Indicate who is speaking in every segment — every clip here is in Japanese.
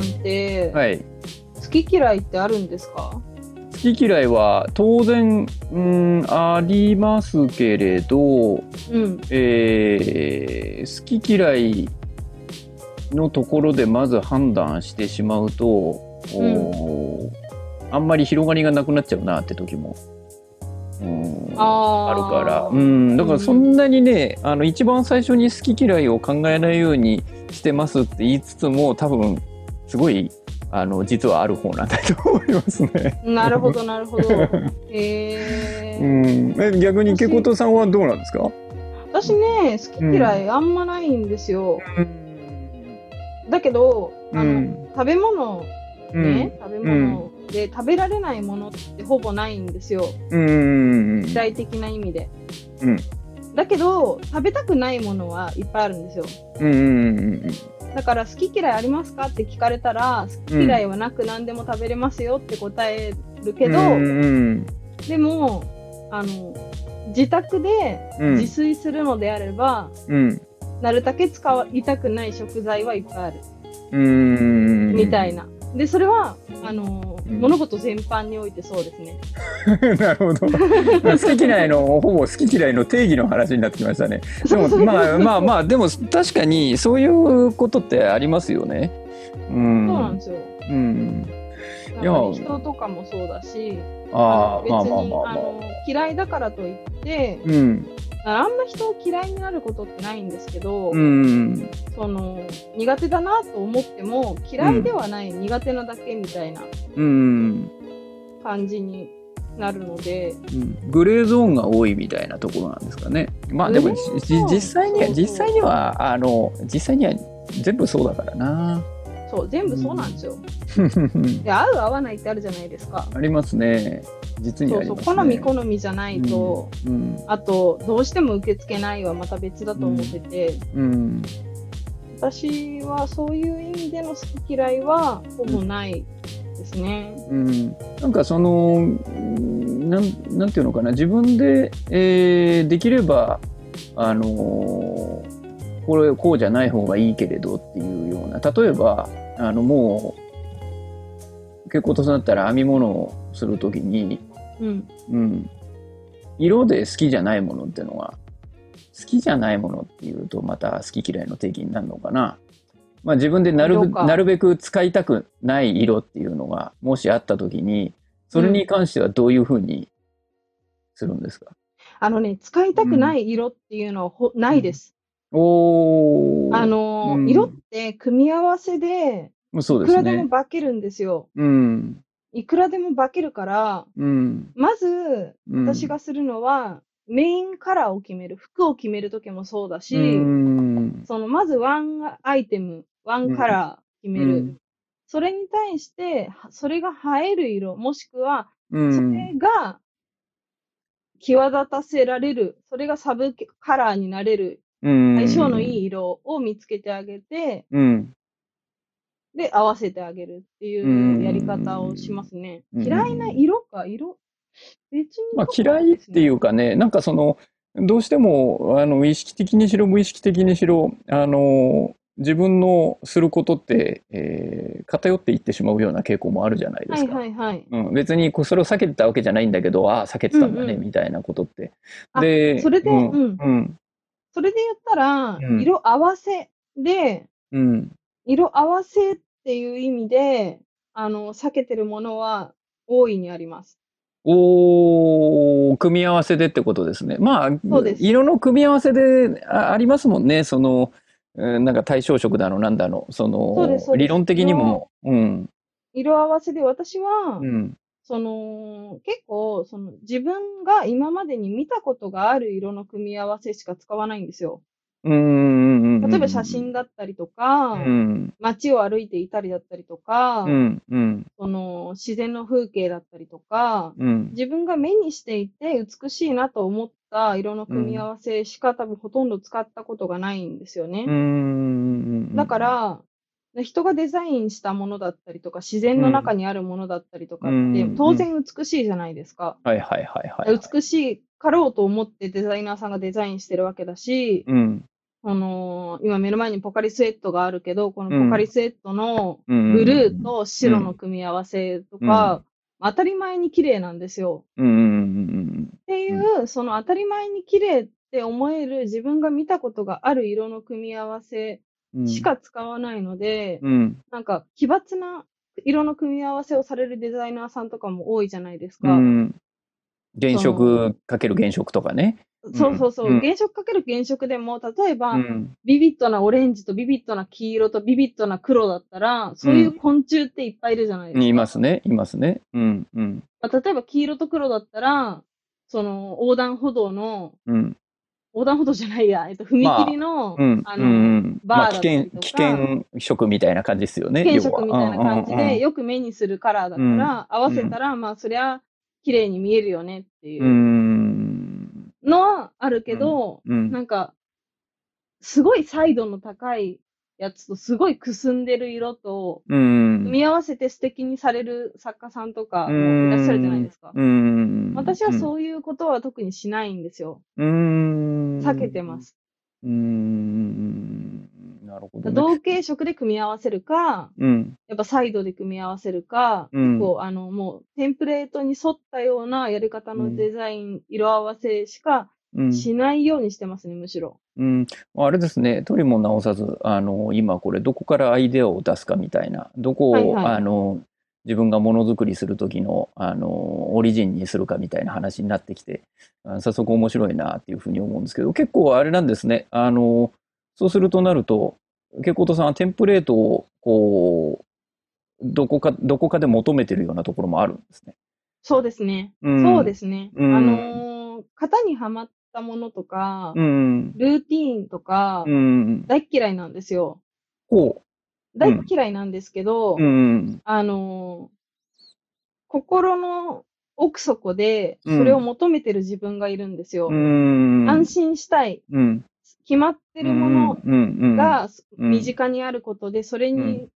Speaker 1: んって、
Speaker 2: はい。
Speaker 1: 好き嫌いってあるんですか？
Speaker 2: 好き嫌いは当然、うん、ありますけれど、
Speaker 1: うん。
Speaker 2: えー好き嫌いのところでまず判断してしまうと、おーあんまり広がりがなくなっちゃうなって時も、うん、あ
Speaker 1: あ
Speaker 2: るから、
Speaker 1: ー
Speaker 2: うん、だからそんなにね、あの一番最初に好き嫌いを考えないようにしてますって言いつつも多分すごいあの実はある方なんだと思いますね。
Speaker 1: なるほど、なるほど。へ
Speaker 2: う
Speaker 1: ー
Speaker 2: ん、え逆にけことさんはどうなんですか、
Speaker 1: 私ね、好き嫌いあんまないんですよ。だけど、あの、
Speaker 2: うん
Speaker 1: 食べ物
Speaker 2: うん
Speaker 1: ね、食べ物で食べられないものってほぼないんですよ。
Speaker 2: うん
Speaker 1: 具体的な意味で。
Speaker 2: うん
Speaker 1: だけど、食べたくないものはいっぱいあるんですよ。だから好き嫌いありますかって聞かれたら好き嫌いはなく何でも食べれますよって答えるけど、
Speaker 2: うん
Speaker 1: でもあの自宅で
Speaker 2: うん。
Speaker 1: 自炊するのであれば、
Speaker 2: うん。
Speaker 1: なるだけ使いたくない食材はいっぱいある。
Speaker 2: うん。
Speaker 1: みたいな。でそれはあの、
Speaker 2: うん。
Speaker 1: 物事全般においてそうですね。
Speaker 2: なるほど。好き嫌いのほぼ好き嫌いの定義の話になってきましたね。でもまあまあまあでも確かにそういうことってありますよね。うん。
Speaker 1: そうなんですよ。
Speaker 2: うん。
Speaker 1: なんかね人とかもそうだし、
Speaker 2: ああまあまあまあまあ。
Speaker 1: あの嫌いだからといって、
Speaker 2: うん
Speaker 1: あんま人を嫌いになることってないんですけど、
Speaker 2: うん。
Speaker 1: その苦手だなと思っても嫌いではない、苦手なだけみたいな
Speaker 2: うん。
Speaker 1: 感じになるので、
Speaker 2: うん。グレーゾーンが多いみたいなところなんですかね。まあでも実際には実際にはあの実際には全部そうだからな。
Speaker 1: そう全部そうなんですよ。で合う合わないってあるじゃないですか。
Speaker 2: ありますね。実に
Speaker 1: そうそう。好み好みじゃないと、
Speaker 2: うん
Speaker 1: あとどうしても受け付けないはまた別だと思ってて、
Speaker 2: うん
Speaker 1: 私はそういう意味での好き嫌いはほぼないですね。
Speaker 2: うん、なんかそのうんなんなんていうのかな自分で、えーできればあのーこれこうじゃない方がいいけれどっていうような例えばあのもう結構とさんだったら編み物をするときに、
Speaker 1: うん、
Speaker 2: うん、色で好きじゃないものっていうのは好きじゃないものっていうとまた好き嫌いの定義になるのかな。まあ、自分でなるなるべく使いたくない色っていうのがもしあった時にそれに関してはどういうふうにするんですか、
Speaker 1: あのね使いたくない色っていうのはほ、ないです。
Speaker 2: おー。
Speaker 1: あのー
Speaker 2: うん。
Speaker 1: 色って組み合わせで
Speaker 2: そうです
Speaker 1: いくらでも
Speaker 2: ね。
Speaker 1: 化けるんですよ。
Speaker 2: うん。
Speaker 1: いくらでも化けるから、
Speaker 2: うん。
Speaker 1: まず
Speaker 2: うん。
Speaker 1: 私がするのは、メインカラーを決める、服を決めるときもそうだし、
Speaker 2: うん。
Speaker 1: そのまずワンアイテム、ワンカラー決める。
Speaker 2: うん。
Speaker 1: それに対して、はそれが映える色、もしくは、
Speaker 2: うん。
Speaker 1: それが際立たせられる、それがサブカラーになれる、
Speaker 2: うん
Speaker 1: 相性のいい色を見つけてあげて、
Speaker 2: うん。
Speaker 1: で、合わせてあげるっていうやり方をしますね。
Speaker 2: うん。
Speaker 1: 嫌いな色か、色？別に、
Speaker 2: まあ、嫌いっていうかね、なんかその、どうしても、あの、意識的にしろ、無意識的にしろ、あの、自分のすることって、えー偏っていってしまうような傾向もあるじゃないで
Speaker 1: はい
Speaker 2: すか。
Speaker 1: はいはい。
Speaker 2: うん、別にそれを避けてたわけじゃないんだけど、ああ、避けてたんだね、
Speaker 1: うんうん。
Speaker 2: みたいなことって。
Speaker 1: あ
Speaker 2: で、
Speaker 1: それで
Speaker 2: うん、
Speaker 1: うん。
Speaker 2: うん、
Speaker 1: それで言ったら、
Speaker 2: うん。
Speaker 1: 色合わせで、
Speaker 2: うん、
Speaker 1: 色合わせっていう意味で、あの、避けてるものは大いにあります。
Speaker 2: おー組み合わせでってことですね。まあ
Speaker 1: そうで、す。
Speaker 2: 色の組み合わせであありますもんね。その、うんなんか対象色だの、なんだの、そ
Speaker 1: そうですそ
Speaker 2: 理論的にも、う。ん、
Speaker 1: 色合わせで私は、
Speaker 2: うん、
Speaker 1: その、結構、その、自分が今までに見たことがある色の組み合わせしか使わないんですよ。例えば写真だったりとか、
Speaker 2: うん、
Speaker 1: 街を歩いていたりだったりとか、
Speaker 2: うん、うん、
Speaker 1: その、自然の風景だったりとか、
Speaker 2: うん、
Speaker 1: 自分が目にしていて美しいなと思った色の組み合わせしか多分ほとんど使ったことがないんですよね。
Speaker 2: うん。
Speaker 1: だか、ら、人がデザインしたものだったりとか、自然の中にあるものだったりとかって、
Speaker 2: うん
Speaker 1: 当然美しいじゃないですか。
Speaker 2: はいはいはいはい。
Speaker 1: 美しいかろうと思ってデザイナーさんがデザインしてるわけだし、
Speaker 2: うん、
Speaker 1: この、今目の前にポカリスエットがあるけど、こ
Speaker 2: うん
Speaker 1: のポカリスエットの
Speaker 2: うん
Speaker 1: ブルーと白の組み合わせとか、当たり前に綺麗なんですよ。
Speaker 2: うんうんうん
Speaker 1: っていう、その当たり前に綺麗って思える自分が見たことがある色の組み合わせ
Speaker 2: うん。
Speaker 1: しか使わないので、
Speaker 2: うん。
Speaker 1: なんか奇抜な色の組み合わせをされるデザイナーさんとかも多いじゃないです
Speaker 2: う
Speaker 1: か。
Speaker 2: ん。原色かける原色とかね。
Speaker 1: そうそうそう。
Speaker 2: うん
Speaker 1: 原色かける原色でも、例えば、
Speaker 2: うん。
Speaker 1: ビビッドなオレンジとビビッドな黄色とビビッドな黒だったら、そういう昆虫っていっぱいいるじゃないですか。
Speaker 2: いますね。いますね。うん。うん。
Speaker 1: まあ例えば黄色と黒だったら、その横断歩道の、
Speaker 2: うん。
Speaker 1: 横断歩道じゃないや、えっと、踏切の、
Speaker 2: うん。
Speaker 1: あの、
Speaker 2: うんうんまあ、危険、危険色みたいな感じですよね。
Speaker 1: 原色みたいな感じ
Speaker 2: 要は
Speaker 1: で、よく目にするカラーだから、合わせたら、まあ、そりゃ、綺麗に見えるよねっていう
Speaker 2: うんうん。
Speaker 1: のはあるけど、
Speaker 2: うん。
Speaker 1: なんか、すごい彩度の高いやつと、すごいくすんでる色と、
Speaker 2: うん。
Speaker 1: 組み合わせて素敵にされる作家さんとかもいらっしゃるじゃないですか。
Speaker 2: うん。
Speaker 1: 私はそういうことは特にしないんですよ。
Speaker 2: うん。
Speaker 1: 避けてます。
Speaker 2: うん。なるほど、ね。
Speaker 1: 同系色で組み合わせるか、
Speaker 2: うん。
Speaker 1: やっぱサイドで組み合わせるか、
Speaker 2: うん。
Speaker 1: こう、あの、もう、テンプレートに沿ったようなやり方のデザイン、色合わせしか。しないようにしてますね、むしろ。
Speaker 2: うん。あれですね。とりも直さず、あの、今これどこからアイデアを出すかみたいな、どこを、
Speaker 1: はいはい
Speaker 2: あの、自分がものづくりする時の、あの、オリジンにするかみたいな話になってきて、あ早速面白いなっていうふうに思うんですけど、結構あれなんですね。あの、そうするとなると、ケコトさんはテンプレートを、こう、どこか、どこかで求めてるようなところもあるんですね。
Speaker 1: そうですね。
Speaker 2: うん
Speaker 1: そうですね。
Speaker 2: うん
Speaker 1: あのー型にはまったものとか、
Speaker 2: うん。
Speaker 1: ルーティーンとか、
Speaker 2: うん。
Speaker 1: 大っ嫌いなんですよ。
Speaker 2: こ
Speaker 1: 大っ嫌いなんですけど、
Speaker 2: う。うん。
Speaker 1: あのー心の奥底で、
Speaker 2: うん
Speaker 1: それを求めてる自分がいるんですよ。
Speaker 2: うん。
Speaker 1: 安心したい。
Speaker 2: うん。
Speaker 1: 決まってるもの
Speaker 2: の
Speaker 1: が
Speaker 2: うん
Speaker 1: 身近にあることで、それに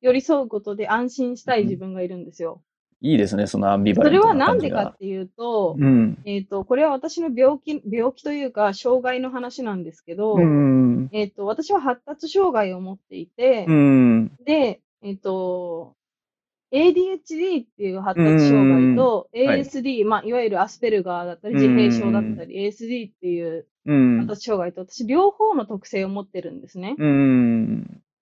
Speaker 1: 寄り添うことで安心したい自分がいるんですよ。
Speaker 2: いいですね、そのアンビバ
Speaker 1: それ
Speaker 2: レント
Speaker 1: はなんでかっていうと、
Speaker 2: うん。
Speaker 1: えっ、と、これは私の病気、病気というか、障害の話なんですけど、
Speaker 2: うん。
Speaker 1: えっ、と、私は発達障害を持っていて、
Speaker 2: うん。
Speaker 1: で、えっ、と、ADHD っていう発達障害と、
Speaker 2: んはい
Speaker 1: ASD、まあ、いわゆるアスペルガーだったり、
Speaker 2: うん
Speaker 1: 自閉症だったり、ASD っていう
Speaker 2: うん
Speaker 1: 発。達障害と、私両方の特性を持ってるんですね。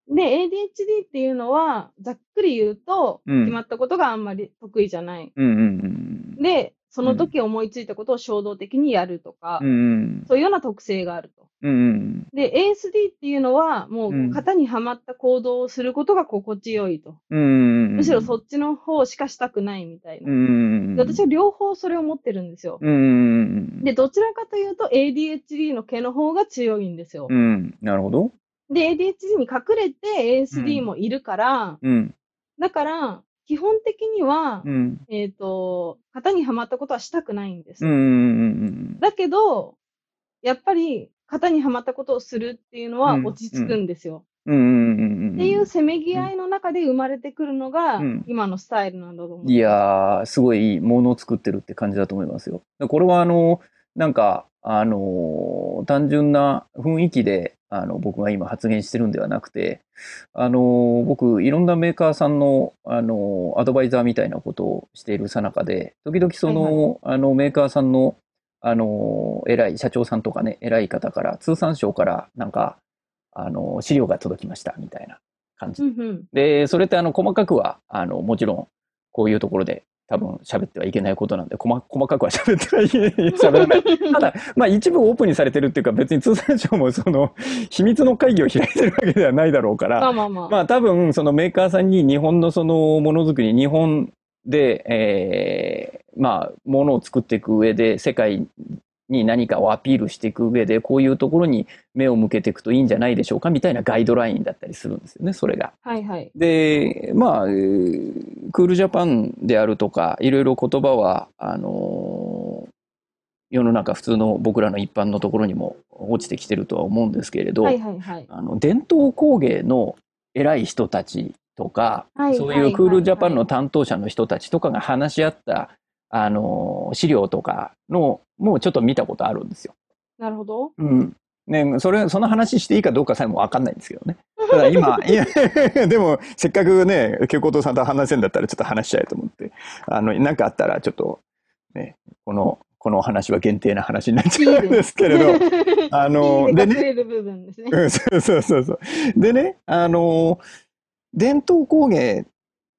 Speaker 2: うん。
Speaker 1: で、ADHD っていうのは、ざっくり言うと、
Speaker 2: うん
Speaker 1: 決まったことがあんまり得意じゃない。
Speaker 2: うん。
Speaker 1: で、その時思いついたことを衝動的にやるとか、
Speaker 2: うん。
Speaker 1: そういうような特性があると。
Speaker 2: うん。
Speaker 1: で、ASD っていうのは、も
Speaker 2: うん
Speaker 1: う型にはまった行動をすることが心地よいと。
Speaker 2: うん。
Speaker 1: むしろそっちの方しかしたくないみたいな。
Speaker 2: うん。
Speaker 1: で私は両方それを持ってるんですよ。
Speaker 2: うん。
Speaker 1: で、どちらかというと ADHD の毛の方が強いんですよ
Speaker 2: う。ん。なるほど。
Speaker 1: で、ADHD に隠れて ASD もいるから、
Speaker 2: うん。
Speaker 1: だから、基本的には、
Speaker 2: うん。
Speaker 1: えっ、と、型にはまったことはしたくないんです。
Speaker 2: うん。
Speaker 1: だけど、やっぱり、型にはまったことをするっていうのは
Speaker 2: うん
Speaker 1: 落ち着くんですよ。
Speaker 2: うん。
Speaker 1: っていうせめぎ合いの中で生まれてくるのが、
Speaker 2: うん
Speaker 1: 今のスタイルなんだと思う。
Speaker 2: いやー、すごいものを作ってるって感じだと思いますよ。でこれはあの、なんか、あのー単純な雰囲気で、あの、僕が今発言してるんではなくて、あのー僕、いろんなメーカーさんの、あのーアドバイザーみたいなことをしているさなかで、時々その、あの、メーカーさんの、あのー偉い社長さんとかね、偉い方から、通産省から、なんか、あのー資料が届きました、みたいな感じ
Speaker 1: うんうん。
Speaker 2: で、それってあの細かくは、あの、もちろん、こういうところで多分喋ってはいけないことなんで、細細かくは喋ってはいけない。喋らない。ただ、まあ一部オープンにされてるっていうか、別に通産省もその、秘密の会議を開いてるわけではないだろうか
Speaker 1: まあ
Speaker 2: ら、
Speaker 1: まあまあ。
Speaker 2: まあ多分、そのメーカーさんに日本のそのものづくり、日本で、えーまあ、ものを作っていく上で、世界に何かをアピールしていく上で、こういうところに目を向けていくといいんじゃないでしょうか、みたいなガイドラインだったりするんですよね、それが。
Speaker 1: はいはい。
Speaker 2: で、まあ、えークールジャパンであるとか、いろいろ言葉は、あのー世の中普通の僕らの一般のところにも落ちてきてるとは思うんですけれど、
Speaker 1: はいはいはい。
Speaker 2: あの伝統工芸の偉い人たちとか、
Speaker 1: はい
Speaker 2: そういうクールジャパンの担当者の人たちとかが話し合った、あのー資料とかのもうちょっと見たことあるんですよ。
Speaker 1: なるほど。
Speaker 2: うん、ね、それ、その話していいかどうかさえもわかんないんですけどね。ただ今、いや、でも、せっかくね、京子さんと話せんだったらちょっと話しちゃえと思って、あの、なんかあったらちょっと、ね、この、この話は限定な話になっちゃうんですけれど、あの、でね、そうそうそうそう。でね、あの、伝統工芸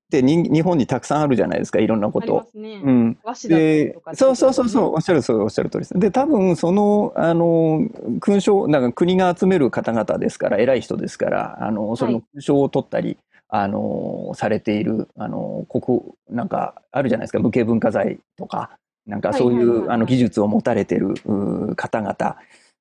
Speaker 2: って日本にたくさんあるじゃないですか、いろんなこと。
Speaker 1: ね、うん。和
Speaker 2: そうそうそうそう、おっしゃるそうおっしゃる通りです。で、多分そのあの勲章なんか国が集める方々ですから偉い人ですから、あのその勲章を取ったり。はいあのされているあの国なんかあるじゃないですか無形文化財とかなんかそういうあの技術を持たれてる方々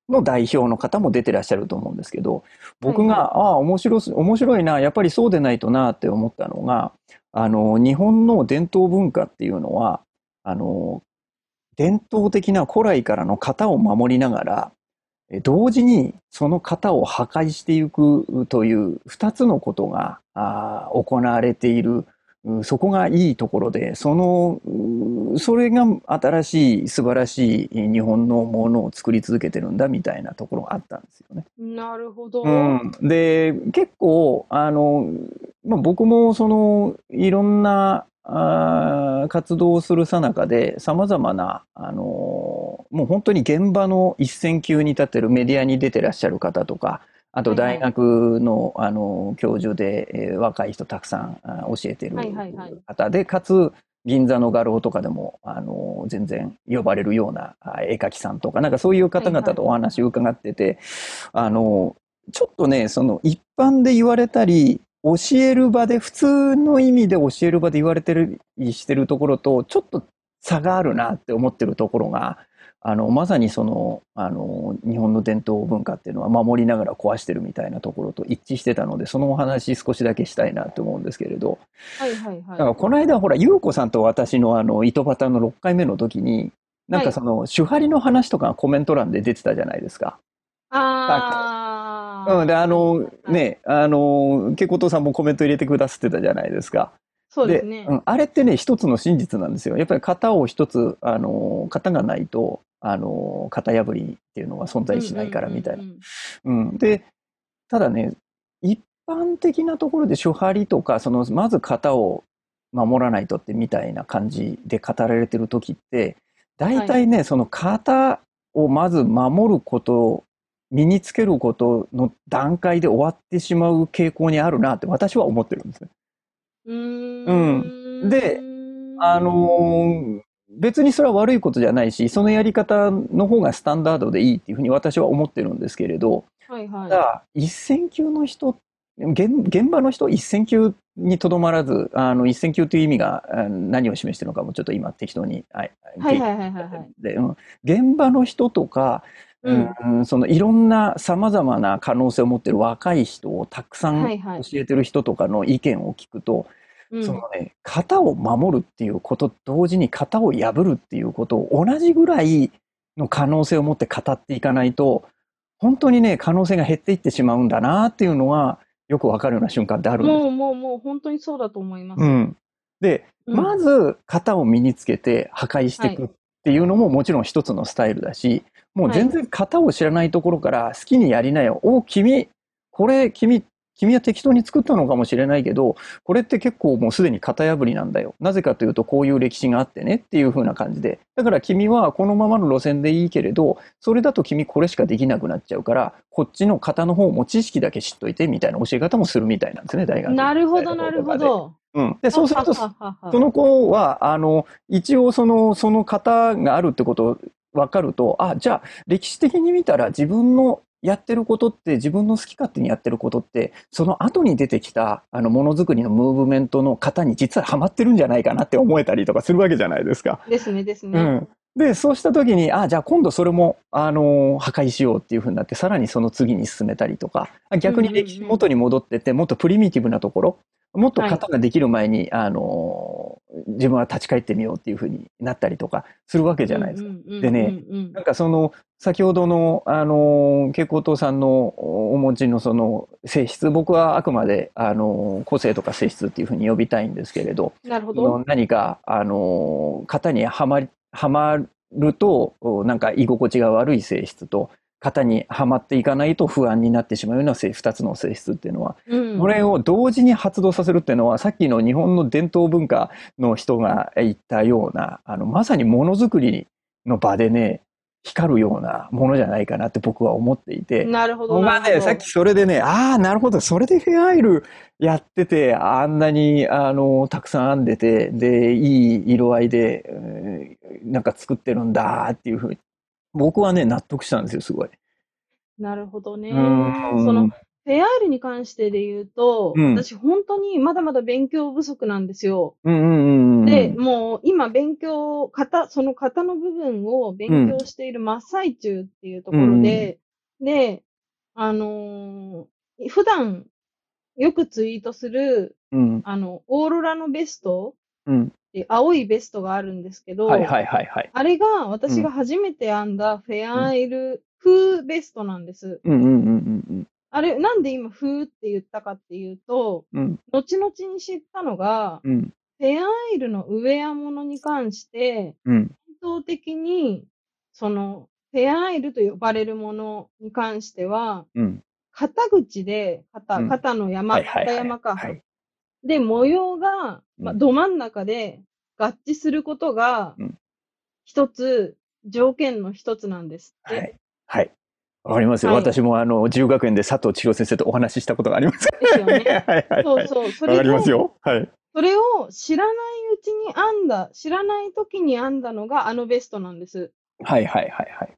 Speaker 2: の代表の方も出てらっしゃると思うんですけど僕が、はい、ああ面白面白いなやっぱりそうでないとなって思ったのがあの日本の伝統文化っていうのはあの伝統的な古来からの型を守りながら同時にその型を破壊していくという2つのことが行われているそこがいいところで、その、それが新しい素晴らしい日本のものを作り続けてるんだみたいなところがあったんですよね。
Speaker 1: なるほど。
Speaker 2: うん、で、結構、あの、まあ、僕もその、いろんなあ活動をするさなかで、さまざまな、あの、もう本当に現場の一線級に立ってるメディアに出てらっしゃる方とか、あと大学の,、あの教授で、えー、若い人たくさん教えてる方で、かつ銀座の画廊とかでもあの全然呼ばれるような絵描きさんとかなんかそういう方々とお話を伺ってて、あのちょっとねその一般で言われたり教える場で普通の意味で教える場で言われてるりしてるところとちょっと差があるなって思ってるところがあのまさにそのあの日本の伝統文化っていうのは守りながら壊してるみたいなところと一致してたのでそのお話少しだけしたいなと思うんですけれど、
Speaker 1: はいはいはい、
Speaker 2: だからこの間ほら優子さんと私のあの糸端の6回目の時になんかその、はい、手張りの話とかコメント欄で出てたじゃないですか。
Speaker 1: あ
Speaker 2: あ。うん、であの、ねあのけことさんもコメント入れてくださってたじゃないですか。
Speaker 1: そうですね。
Speaker 2: うん、あれってね、一つの真実なんですよ。やっぱり型を一つ、あの、型がないと、あの、型破りっていうのは存在しないからみたいな。うん。で、ただね、一般的なところで手張りとか、その、まず型を守らないとってみたいな感じで語られてる時って、大体ね、はい、その型をまず守ること身につけることの段階で終わってしまう傾向にあるなって私は思ってるんですね。
Speaker 1: う
Speaker 2: ん。で、あのー、別にそれは悪いことじゃないし、そのやり方の方がスタンダードでいいっていうふうに私は思ってるんですけれど、
Speaker 1: はいはい、
Speaker 2: ただ、一線級の人、現現場の人一線級にとどまらず、あの一線級という意味が何を示してるのかもちょっと今適当に、
Speaker 1: はい、はいはいはいはい、
Speaker 2: 現場の人とか、うん、うん、そのいろんなさまざまな可能性を持ってる若い人をたくさん教えてる人とかの意見を聞くと、そのね、型を守るっていうこと同時に型を破るっていうことを同じぐらいの可能性を持って語っていかないと、本当にね、可能性が減っていってしまうんだなっていうのは、よくわかるような瞬間ってあるんです
Speaker 1: もう、もう、もう、本当にそうだと思います。
Speaker 2: うん。で、うん、まず、型を身につけて破壊していくっていうのももちろん一つのスタイルだし、もう全然型を知らないところから好きにやりなよ。お、君、これ、君、君は適当に作ったのかもしれないけど、これって結構もうすでに型破りなんだよ。なぜかというとこういう歴史があってねっていう風な感じで。だから君はこのままの路線でいいけれど、それだと君これしかできなくなっちゃうから、こっちの型の方も知識だけ知っといてみたいな教え方もするみたいなんですね、大学
Speaker 1: なるほど、なるほど。
Speaker 2: うん、でそうするとその子はあの一応そのその型があるってこと分かるとあじゃあ歴史的に見たら自分のやってることって自分の好き勝手にやってることってその後に出てきたあのものづくりのムーブメントの型に実はハマってるんじゃないかなって思えたりとかするわけじゃないですか。
Speaker 1: ですねですね。
Speaker 2: うん、でそうした時にあじゃあ今度それもあの破壊しようっていうふうになってさらにその次に進めたりとか逆に歴史元に戻ってってもっとプリミティブなところもっと型ができる前に、はい、あの自分は立ち返ってみようっていうふうになったりとかするわけじゃないですか。でね、なんかその先ほどのあの蛍光灯さんのお持ちのその性質僕はあくまであの個性とか性質っていうふうに呼びたいんですけれど
Speaker 1: なるほど。
Speaker 2: 何かあの型にはまりはまるとなんか居心地が悪い性質と型にはまっていかないと不安になってしまうような性2つの性質っていうのは、
Speaker 1: うん。
Speaker 2: これを同時に発動させるっていうのはさっきの日本の伝統文化の人が言ったようなあのまさにものづくりの場でね光るようなものじゃないかなって僕は思っていて。
Speaker 1: なるほど。
Speaker 2: 僕はね、さっきそれでね、ああ、なるほど、それでフェアアイルやってて、あんなに、あの、たくさん編んでて、で、いい色合いで、えーなんか作ってるんだっていうふうに、僕はね、納得したんですよ、すごい。
Speaker 1: なるほどね。
Speaker 2: うん
Speaker 1: その、フェアールに関してで言うと、
Speaker 2: うん
Speaker 1: 私本当にまだまだ勉強不足なんですよ。
Speaker 2: うんうんうんうん。
Speaker 1: で、もう今勉強、型、その型の部分を勉強している真っ最中っていうところで、で、あのー普段よくツイートする、
Speaker 2: うん、
Speaker 1: あの、オーロラのベスト
Speaker 2: うん。
Speaker 1: 青いベストがあるんですけど、
Speaker 2: はいはいはいはい。
Speaker 1: あれが私が初めて編んだフェアアイル風ベストなんです。
Speaker 2: うんうんうんうん
Speaker 1: あれ、なんで今風って言ったかっていうと、
Speaker 2: うん。うん
Speaker 1: 後々に知ったのが、
Speaker 2: うん
Speaker 1: フェアアイルのウェアものに関して、
Speaker 2: うん
Speaker 1: 伝統的に、その、フェアアイルと呼ばれるものに関しては、
Speaker 2: うん。
Speaker 1: 肩口で、肩、
Speaker 2: うん
Speaker 1: 肩の山。肩山か。
Speaker 2: はい。
Speaker 1: で、模様が、まあ、
Speaker 2: うん
Speaker 1: ど真ん中で合致することが
Speaker 2: うん、
Speaker 1: 一つ、条件の一つなんですって。
Speaker 2: はい。はい。わかりますよ。
Speaker 1: はい
Speaker 2: 私もあの、自由学園で佐藤千代先生とお話ししたことがあります。
Speaker 1: ですよね。
Speaker 2: はいはい。
Speaker 1: そうそう。そ
Speaker 2: わかりますよ。はい。
Speaker 1: それを知らないうちに編んだ、知らない時に編んだのがあのベストなんです。
Speaker 2: はいはいはいはい。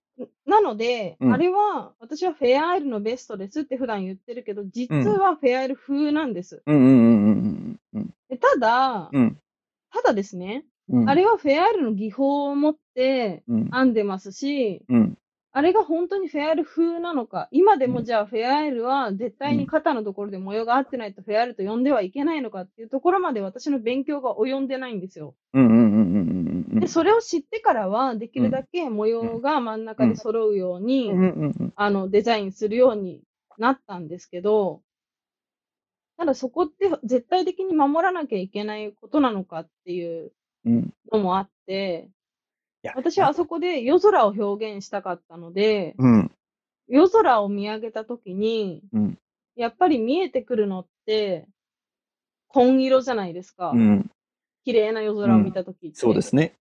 Speaker 1: なので、
Speaker 2: うん
Speaker 1: あれは、私はフェアアイルのベストですって普段言ってるけど、実はフェアアイル風なんです。
Speaker 2: うんうんうんうんうん
Speaker 1: でただ、
Speaker 2: うん。
Speaker 1: ただですね、
Speaker 2: うん。
Speaker 1: あれはフェアアイルの技法を持って
Speaker 2: うん。
Speaker 1: 編んでますし、
Speaker 2: うん。
Speaker 1: あれが本当にフェアアイル風なのか、今でもじゃあフェアアイルは絶対に肩のところで模様が合ってないとフェアアイルと呼んではいけないのかっていうところまで私の勉強が及んでないんですよ。で、それを知ってからは、できるだけ模様が真ん中で揃うように、あの、デザインするようになったんですけど、ただそこって絶対的に守らなきゃいけないことなのかっていう
Speaker 2: うん。
Speaker 1: のもあって、
Speaker 2: いや
Speaker 1: 私はあそこで夜空を表現したかったので、
Speaker 2: うん。
Speaker 1: 夜空を見上げたときに、
Speaker 2: うん。
Speaker 1: やっぱり見えてくるのって、紺色じゃないですか。
Speaker 2: うん。
Speaker 1: 綺麗な夜空を見たときって。
Speaker 2: そうですね。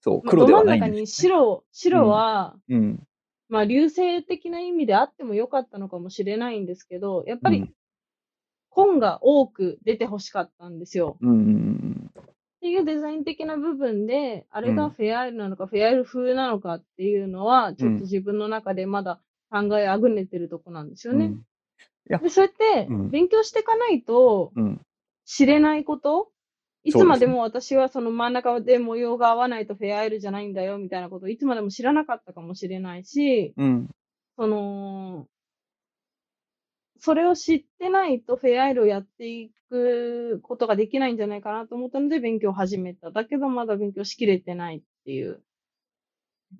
Speaker 2: そう、
Speaker 1: まあ
Speaker 2: 黒では
Speaker 1: ど真ん中に。白、白は、
Speaker 2: うん。
Speaker 1: まあ、流星的な意味であってもよかったのかもしれないんですけど、やっぱり
Speaker 2: うん、
Speaker 1: 紺が多く出て欲しかったんですよ。
Speaker 2: うんうん
Speaker 1: っていうデザイン的な部分で、あれ
Speaker 2: うん
Speaker 1: がフェアアイルなのか、フェアアイル風なのかっていうのは、ちょっ
Speaker 2: うん
Speaker 1: と自分の中でまだ考えあぐねてるとこなんですよ
Speaker 2: うん。
Speaker 1: ね。で、そうやって
Speaker 2: うん
Speaker 1: 勉強していかないと
Speaker 2: うん。
Speaker 1: 知れないこと、いつまでも私はその真ん中で模様が合わないとフェアアイルじゃないんだよみたいなことをいつまでも知らなかったかもしれないし、
Speaker 2: うん。
Speaker 1: その、それを知ってないとフェアアイルをやっていくことができないんじゃないかなと思ったので勉強を始めた。だけどまだ勉強しきれてないっていう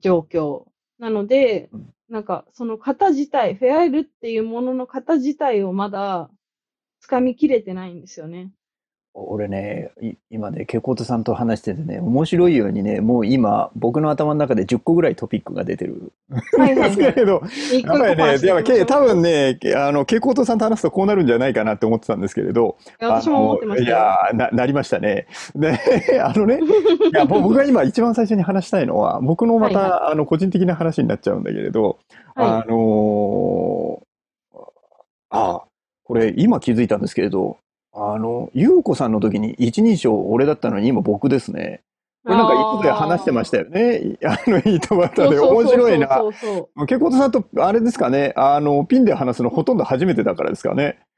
Speaker 1: 状況。なので、なんかその型自体、フェアアイルっていうものの型自体をまだ掴みきれてないんですよね。
Speaker 2: 俺ね、い今ね、ケコトさんと話しててね、面白いようにね、もう今、僕の頭の中で10個ぐらいトピックが出てる。
Speaker 1: はいはいはい。
Speaker 2: ですけど、やっぱりね、
Speaker 1: 一個話してい
Speaker 2: でもけ
Speaker 1: きましょう
Speaker 2: 多分ね、けあの、ケイコートさんと話すとこうなるんじゃないかなって思ってたんですけれど、
Speaker 1: いや私も思ってました
Speaker 2: いやーな、なりましたね。で、あのね、いや、ぼ僕が今一番最初に話したいのは、僕のまた、
Speaker 1: はい
Speaker 2: あの、個人的な話になっちゃうんだけれど、
Speaker 1: は
Speaker 2: あのーあ、これ今気づいたんですけれど、あの、ゆうこさんの時に一人称俺だったのに今僕ですね。これなんかいつで話してましたよね。あの、糸端で面白いな。
Speaker 1: そうそうそうそうあ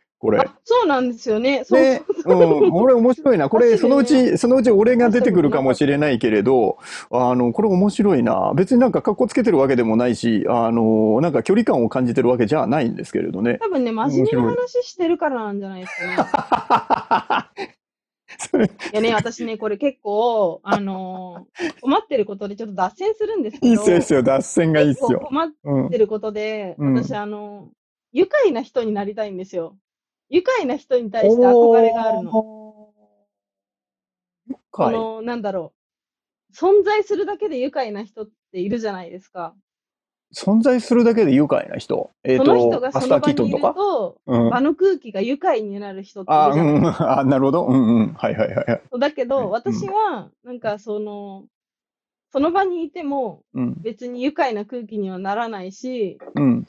Speaker 1: そうなんですよね。そう
Speaker 2: ね、うん、これ面白いな。これ、そのうち、そのうち俺が出てくるかもしれないけれど、あの、これ面白いな。別になんか格好つけてるわけでもないし、あの、なんか距離感を感じてるわけじゃないんですけれどね。
Speaker 1: 多分ね、真面目な話してるからなんじゃないですかね。
Speaker 2: それ、
Speaker 1: いやね、私ね、これ結構、あのー困ってることでちょっと脱線するんですけど、
Speaker 2: いいっすよ。脱線がいいっすよ。
Speaker 1: 困っ
Speaker 2: うん
Speaker 1: て。ることで、
Speaker 2: うん
Speaker 1: 私、あの愉快な人になりたいんですよ。愉快な人に対して憧れがあるの。
Speaker 2: の。
Speaker 1: この、なんだろう。存在するだけで愉快な人っているじゃないですか。
Speaker 2: 存在するだけで愉快な人。えっ、
Speaker 1: その人がその場にいる
Speaker 2: とか。
Speaker 1: と、
Speaker 2: うん。
Speaker 1: 場の空気が愉快になる人ってい
Speaker 2: あ、
Speaker 1: るじゃない
Speaker 2: うん、あ、なるほど。うんうん。はいはいはい
Speaker 1: だけ
Speaker 2: うん
Speaker 1: ど、私は、なんかその、その場にいても
Speaker 2: うん。
Speaker 1: 別に愉快な空気にはならないし、
Speaker 2: うん。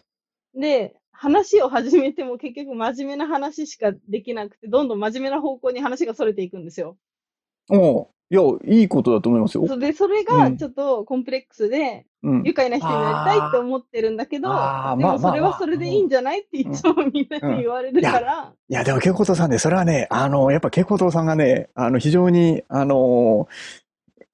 Speaker 1: で、話を始めても結局真面目な話しかできなくて、どんどん真面目な方向に話がそれていくんですよ。
Speaker 2: おう。いや、いいことだと思いますよ。
Speaker 1: で、それ
Speaker 2: うん。
Speaker 1: がちょっとコンプレックスで、
Speaker 2: うん。
Speaker 1: 愉快な人になりたいって思ってるんだけど、でもそれはそれでいいんじゃないっていつもみんなに言われるから、
Speaker 2: いや、でも、ケコトさんね、それはね、あの、やっぱケコトさんがね、あの、非常に、あの、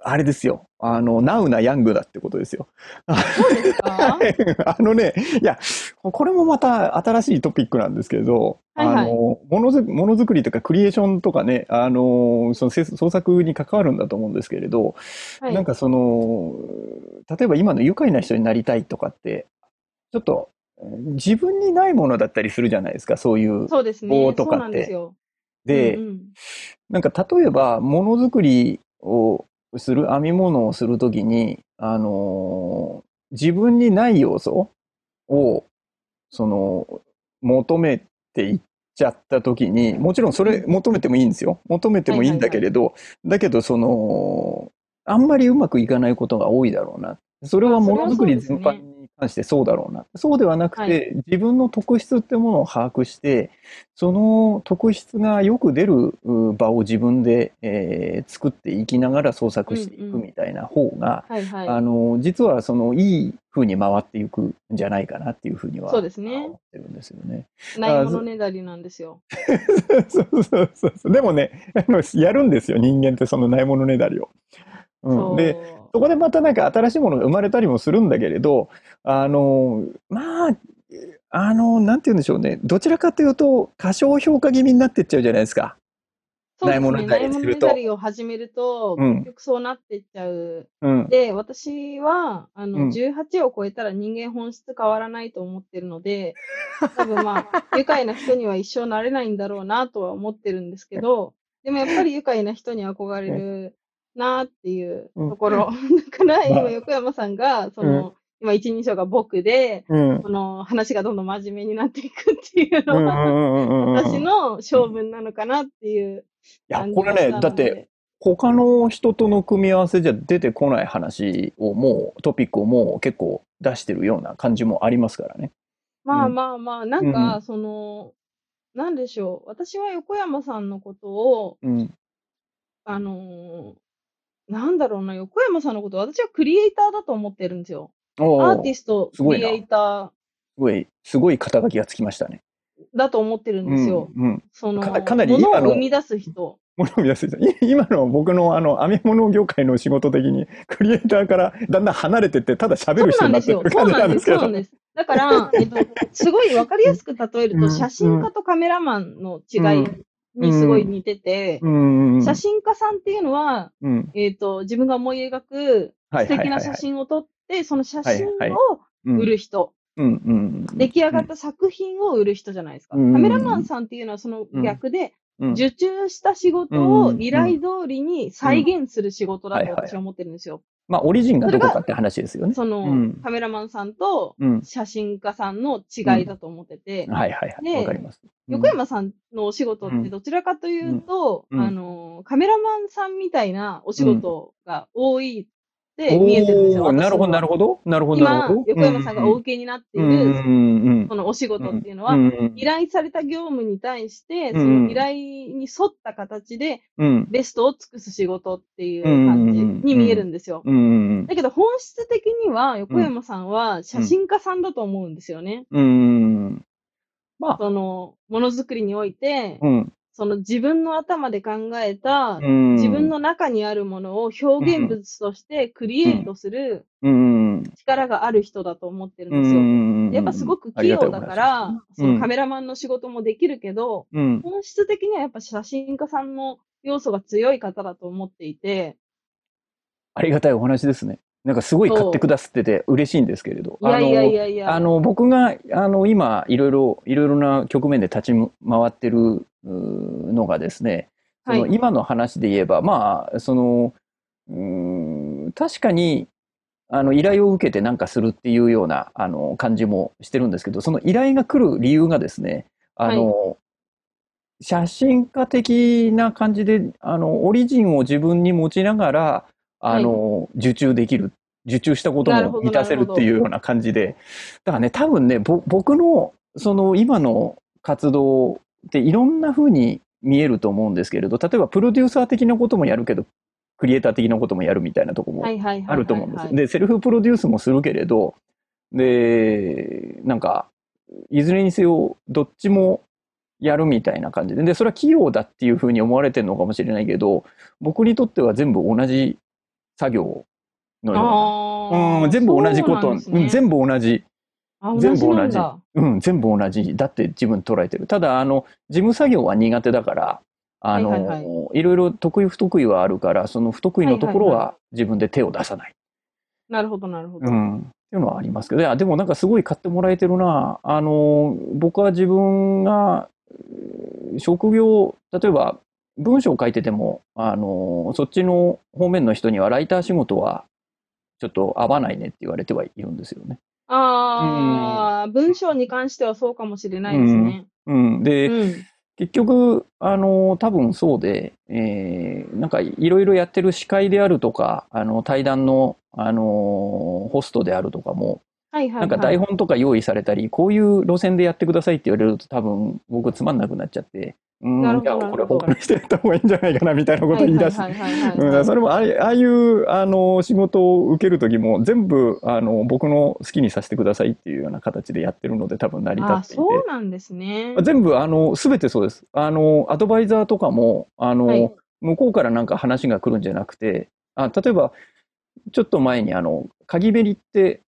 Speaker 2: あれですよ。あの、ナウなヤングだってことですよ。
Speaker 1: そうですか？
Speaker 2: あのね、いや、これもまた新しいトピックなんですけど、
Speaker 1: はいはい
Speaker 2: あの、ものづ、ものづくりとかクリエーションとかね、あの、その制創作に関わるんだと思うんですけれど、
Speaker 1: はい
Speaker 2: なんかその、例えば今の愉快な人になりたいとかって、ちょっと、自分にないものだったりするじゃないですか、そういう。
Speaker 1: そうです
Speaker 2: 棒とかって
Speaker 1: ですよ。
Speaker 2: で、
Speaker 1: うんうん
Speaker 2: なんか例えば、ものづくりをする、編み物をするときに、あのー自分にない要素を、その、求めていっちゃったときに、もちろんそれ求めてもいいんですよ。求めてもいいんだけれど、だけど、その、あんまりうまくいかないことが多いだろうな。それはものづくり全般に関してそうだろうな。そうではなく
Speaker 1: は
Speaker 2: て、自分の特質ってものを把握して、その特質がよく出るう場を自分で、えー作っていきながら創作していくみたいな方が、
Speaker 1: はいはい。
Speaker 2: あの実はそのいい風に回っていくんじゃないかなっていうふうには
Speaker 1: そうですね
Speaker 2: 思ってるんですよね。
Speaker 1: ないものねだりなんですよ。
Speaker 2: そうそうそうそう。でもね、やるんですよ、人間ってそのないものねだりを。うん、で、そこでまたなんか新しいものが生まれたりもするんだけれど、あの、まあ、あの、なんて言うんでしょうね。どちらかというと、過小評価気味になってっちゃうじゃないですか。
Speaker 1: そうですね。
Speaker 2: ないものねだりすると
Speaker 1: ないものねだりを始めると、
Speaker 2: うん
Speaker 1: 結局そうなってっちゃう。
Speaker 2: うん。
Speaker 1: で、私は、あの、
Speaker 2: うん
Speaker 1: 18を超えたら人間本質変わらないと思ってるので、多分まあ、愉快な人には一生なれないんだろうなとは思ってるんですけど、でもやっぱり愉快な人に憧れるなっていうところ。だから
Speaker 2: まあ
Speaker 1: 今横山さんが、その、今一人称が僕で、
Speaker 2: うん。
Speaker 1: この話がどんどん真面目になっていくっていう
Speaker 2: うんう
Speaker 1: のは、
Speaker 2: んうんうんうん
Speaker 1: 私の性分なのかなっていう
Speaker 2: いや、これね、だって、他の人との組み合わせじゃ出てこない話をもう、トピックをもう結構出してるような感じもありますからね。
Speaker 1: まあ
Speaker 2: うん
Speaker 1: まあまあ、なん
Speaker 2: う
Speaker 1: か、その、なんでしょう。私は横山さんのことを、
Speaker 2: うん。
Speaker 1: あのーなんだろうな、横山さんのこと、私はクリエイターだと思ってるんですよ。
Speaker 2: お
Speaker 1: アーテ
Speaker 2: ー
Speaker 1: ィスト、
Speaker 2: すごいな
Speaker 1: クリエイタ
Speaker 2: すごい、すごい肩書きがつきましたね。
Speaker 1: ーだと思ってるんですよ。
Speaker 2: うん。うん。
Speaker 1: その、
Speaker 2: かかなり
Speaker 1: 物を
Speaker 2: 今の
Speaker 1: 生み出す人。
Speaker 2: ものを見やすいですい今の僕のあの編み物業界の仕事的にクリエイターからだんだん離れてってただ喋
Speaker 1: そう
Speaker 2: る人になって
Speaker 1: なんですよ。
Speaker 2: る感じ
Speaker 1: そうなで。
Speaker 2: なんんですすけど
Speaker 1: そうなんです。だから、えっと、すごいわかりやすく例える
Speaker 2: うん
Speaker 1: と、写真家とカメラマンの違いにすごい似てて、
Speaker 2: うん。
Speaker 1: 写真家さんっていうのは、
Speaker 2: うん。
Speaker 1: えっと、自分が思い描く素敵な写真を撮って、その写真を
Speaker 2: うん。
Speaker 1: 売る人、出来上がった作品を売る人じゃないですか。
Speaker 2: うん。
Speaker 1: カメラマンさんっていうのはその逆で、
Speaker 2: うん。
Speaker 1: 受注した仕事を依頼通りに再現する仕事だと私は思ってるんですよ。
Speaker 2: まあオリジンがどこかって話ですよね。
Speaker 1: その、
Speaker 2: うん。
Speaker 1: カメラマンさんと
Speaker 2: うん。
Speaker 1: 写真家さんの違いだと思ってて、
Speaker 2: はいはいはい。
Speaker 1: で
Speaker 2: わかります。うん。
Speaker 1: 横山さんのお仕事ってどちらかというと、
Speaker 2: うん。うん。
Speaker 1: あの、カメラマンさんみたいなお仕事が多いって見えてるんですよ。
Speaker 2: なるほどなる
Speaker 1: ほ
Speaker 2: ほど。なるほど。なるほど。、
Speaker 1: 今横山さんがお受けになっている、
Speaker 2: うん
Speaker 1: そのお仕事っていうのは、依頼された業務に対して、
Speaker 2: うん
Speaker 1: その依頼に沿った形で
Speaker 2: うん。
Speaker 1: ベストを尽くす仕事っていう感じに見えるんですよ。だけど本質的には横山さんは写真家さんだと思うんですよね。
Speaker 2: まあ。
Speaker 1: そのものづくりにおいて、
Speaker 2: うん
Speaker 1: その自分の頭で考えた
Speaker 2: うん。
Speaker 1: 自分の中にあるものを表現物としてクリエイトする
Speaker 2: うん。
Speaker 1: 力がある人だと思ってる
Speaker 2: うん
Speaker 1: ですよ。
Speaker 2: ん。
Speaker 1: やっぱすごく器用だから、そのカ
Speaker 2: メ
Speaker 1: メラマンの仕事もできるけど、
Speaker 2: うん。
Speaker 1: 本質的にはやっぱ写真家さんの要素が強い方だと思っていて、
Speaker 2: ありがたいお話ですね。なんかすごい買ってくださってて嬉しいんですけれど。
Speaker 1: いやいやいやいや、
Speaker 2: あの僕があの今いろいろいろいろな局面で立ち回ってるのがですね、その
Speaker 1: はい
Speaker 2: 今の話で言えばまあそのうーん確かにあの、依頼を受けてなんかするっていうような、あの、感じもしてるんですけど、その依頼が来る理由がですね、あの、写真家的な感じで、あの、オリジンを自分に持ちながら、あの、受注できる。受注したことも満たせるっていうような感じで。だからね、多分ね、ぼ僕の、その今の活動っていろんな風に見えると思うんですけれど、例えばプロデューサー的なこともやるけど、クリエイター的なこともやるみたいなとこもあると思うんです。で、セルフプロデュースもするけれど、で、なんか、いずれにせよ、どっちもやるみたいな感じで、で、それは器用だっていうふうに思われてるのかもしれないけど、僕にとっては全部同じ作業のような。うん、全部同じこと、ね、うん、全部同じ。全部同じ。うん、全部同じ。だって自分捉えてる。ただ、あの、事務作業は苦手だから、あの、はいはいはい、いろいろ得意不得意はあるから、その不得意のところは自分で手を出さない。
Speaker 1: なるほど、なるほど。
Speaker 2: うん。っていうのはありますけど、いや、でもなんかすごい買ってもらえてるな。あの、僕は自分が、職業、例えば文章を書いてても、あの、そっちの方面の人にはライター仕事はちょっと合わないねって言われてはいるんですよね。
Speaker 1: ああ、うん、文章に関してはそうかもしれないですね。
Speaker 2: うん、うん、で、うん。結局、あの、多分そうで、えー、なんかいろいろやってる司会であるとか、あの、対談の、あの、ホストであるとかも、はいはいはい、なんか台本とか用意されたり、こういう路線でやってくださいって言われると多分僕つまんなくなっちゃって、うん、いや、これ他の人やった方がいいんじゃないかなみたいなこと言い出す。それもああいうあの仕事を受ける時も全部あの僕の好きにさせてくださいっていうような形でやってるので多分成り立っていて。
Speaker 1: そうなんですね。
Speaker 2: 全部あの全てそうです。あのアドバイザーとかもあの、はい、向こうからなんか話が来るんじゃなくて、あ例えばちょっと前にあの鍵ベリって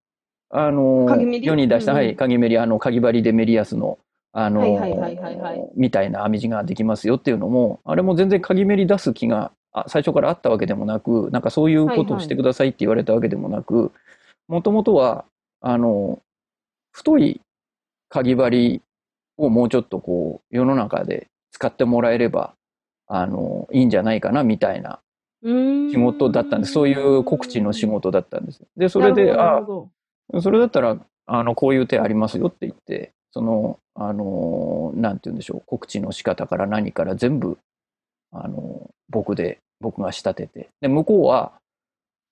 Speaker 2: あの世に出した、うん、はい、鍵メリあの鍵針でメリヤスのあの、みたいな編み地ができますよっていうのも、あれも全然鍵めり出す気が最初からあったわけでもなく、なんかそういうことをしてくださいって言われたわけでもなく、もともとは、あの、太い鍵針をもうちょっとこう、世の中で使ってもらえれば、あの、いいんじゃないかなみたいな仕事だったんです。そういう告知の仕事だったんです。で、それで、あ、それだったら、あの、こういう手ありますよって言って、その、あの、なんて言うんでしょう、告知の仕方から何から全部、あの、僕で、僕が仕立てて、で、向こうは、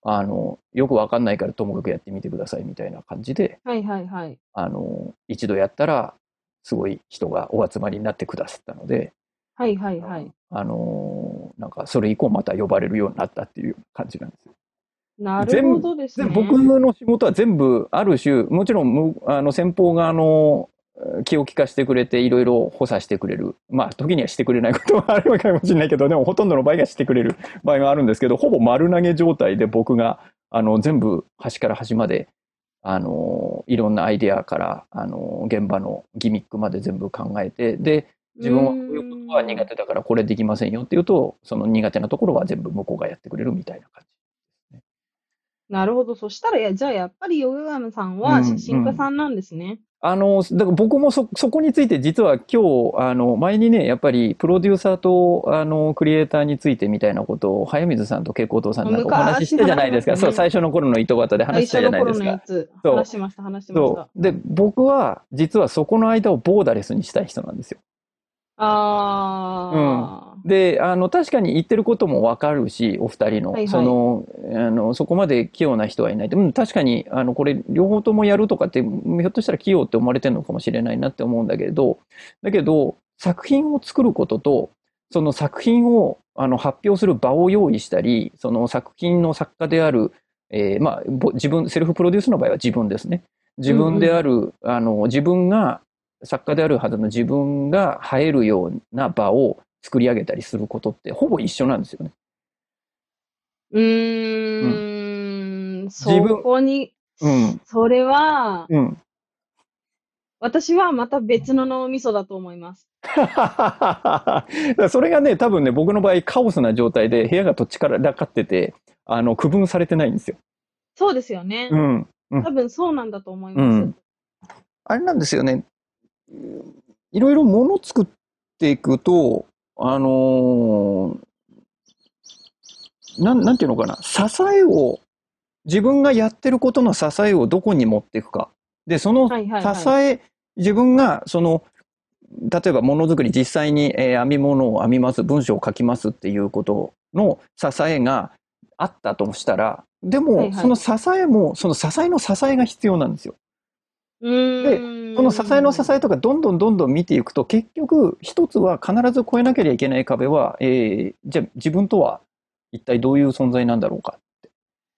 Speaker 2: あの、よくわかんないからともかくやってみてくださいみたいな感じで、
Speaker 1: はいはいはい。
Speaker 2: あの、一度やったら、すごい人がお集まりになってくださったので、
Speaker 1: はいはいはい。
Speaker 2: あの、なんかそれ以降また呼ばれるようになったっていう感じなんですよ。
Speaker 1: なるほどですね。
Speaker 2: 僕の仕事は全部ある種、もちろんあの先方側の気を利かしてくれていろいろ補佐してくれる。まあ時にはしてくれないことはあるかもしれないけど、でもほとんどの場合がしてくれる場合があるんですけど、ほぼ丸投げ状態で僕があの全部端から端まであのいろんなアイデアからあの現場のギミックまで全部考えて、で、自分はこういうことは苦手だからこれできませんよっていうと、その苦手なところは全部向こうがやってくれるみたいな感じ。
Speaker 1: なるほど。そしたら、や、じゃあやっぱりヨガガムさんは写真家さんなんですね。
Speaker 2: あの、だから僕もそ、そこについて実は今日、あの、前にね、やっぱりプロデューサーと、あの、クリエイターについてみたいなことを、早水さんと恵光堂さんなんかお話ししたじゃないですか。ね、そう、最初の頃の糸端で話したじゃないですか。
Speaker 1: そう。話しました、話しました。
Speaker 2: で、僕は、実はそこの間をボーダレスにしたい人なんですよ。
Speaker 1: あ
Speaker 2: あ。うん。で、あの、確かに言ってることもわかるし、お二人の、はいはい、その、あの、そこまで器用な人はいないでも確かに、あの、これ、両方ともやるとかって、ひょっとしたら器用って思われてるのかもしれないなって思うんだけど、だけど、作品を作ることと、その作品をあの発表する場を用意したり、その作品の作家である、えー、まあ、自分、セルフプロデュースの場合は自分ですね。自分である、うんうん、あの、自分が、作家であるはずの自分が映えるような場を作り上げたりすることってほぼ一緒なんですよね。
Speaker 1: うーん、そこに、うん、それは、うん、私はまた別の脳みそだと思います。
Speaker 2: それがね、多分ね、僕の場合カオスな状態で部屋がどっちかららかってて、あの、区分されてないんですよ。
Speaker 1: そうですよね。
Speaker 2: うん。
Speaker 1: うん、多分そうなんだと思います。うん、
Speaker 2: あれなんですよね。いろいろもの作っていくと、あのー、なん、なんていうのかな、支えを自分がやってることの支えをどこに持っていくか。で、その支
Speaker 1: はいはいはい
Speaker 2: え、自分がその、例えばものづくり実際に、えー編み物を編みます、文章を書きますっていうことの支えがあったとしたら、でも、
Speaker 1: はいはい
Speaker 2: その支えも、その支えの支えが必要なんですよ。
Speaker 1: うーん。
Speaker 2: その支えの支えとかどんどんどんどん見ていくと結局一つは必ず越えなければいけない壁は、えーじゃあ自分とは一体どういう存在なんだろうか。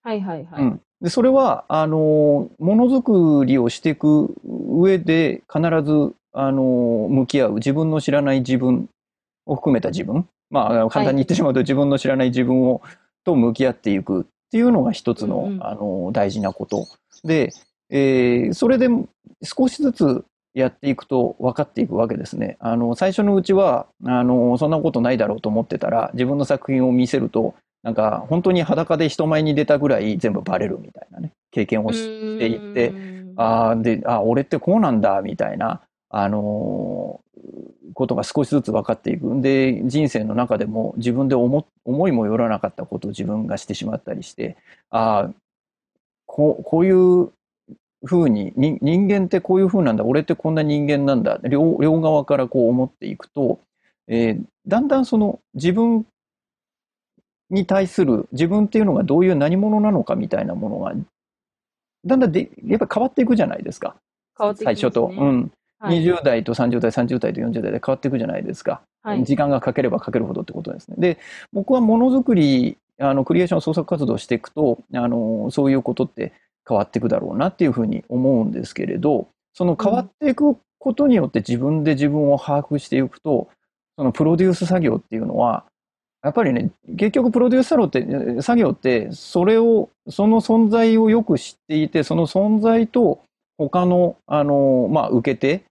Speaker 1: はいはいはい。
Speaker 2: うん、でそれはあのーものづくりをしていく上で必ずあのー向き合う自分の知らない自分を含めた自分。まあ簡単に言ってしまうと自分の知らない自分をと向き合っていくっていうのが一つの,、
Speaker 1: うんうん。
Speaker 2: あのー大事なこと。で、えーそれで少しずつやっていくと分かっていくわけですね。あの最初のうちはあのそんなことないだろうと思ってたら自分の作品を見せるとなんか本当に裸で人前に出たぐらい全部バレるみたいなね経験をししていってあーであ俺ってこうなんだみたいな、あのーことが少しずつ分かっていくで人生の中でも自分で思思いもよらなかったことを自分がしてしまったりしてああこういうふうにに人間ってこういうふうなんだ。俺ってこんな人間なんだ。両両側からこう思っていくと、えーだんだんその自分に対する自分っていうのがどういう何者なのかみたいなものがだんだんでやっぱり変わっていくじゃないですか。
Speaker 1: 変わってきますね。
Speaker 2: 最初と、うん。
Speaker 1: はい。
Speaker 2: 20代と30代30代と40代で変わっていくじゃないですか、
Speaker 1: はい。
Speaker 2: 時間がかければかけるほどってことですね。で僕はものづくりあのクリエーション創作活動をしていくとあのそういうことって変わっていくだろうなっていうふうに思うんですけれどその変わっていくことによって自分で自分を把握していくとそのプロデュース作業っていうのはやっぱりね結局プロデュース作業って作業ってそれをその存在をよく知っていてその存在と他のあの、まあ、受け手、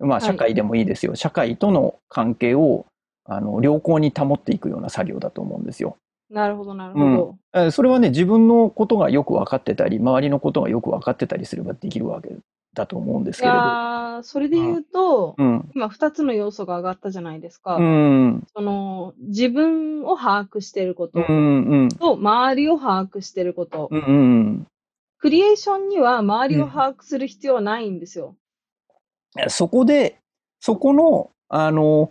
Speaker 2: まあ、
Speaker 1: はい
Speaker 2: 社会でもいいですよ、社会との関係をあの良好に保っていくような作業だと思うんですよ。
Speaker 1: なるほどなるほど。
Speaker 2: えーそれはね自分のことがよく分かってたり周りのことがよく分かってたりすればできるわけだと思うんです
Speaker 1: い
Speaker 2: けれど。
Speaker 1: やーそれで言うと、
Speaker 2: うん
Speaker 1: 今二つの要素が上がったじゃないですか。
Speaker 2: うん
Speaker 1: その自分を把握してること
Speaker 2: うんうん
Speaker 1: と周りを把握してること。
Speaker 2: うんうん
Speaker 1: クリエーションには周りを把握する必要はないんですよ。
Speaker 2: そこでそこのあの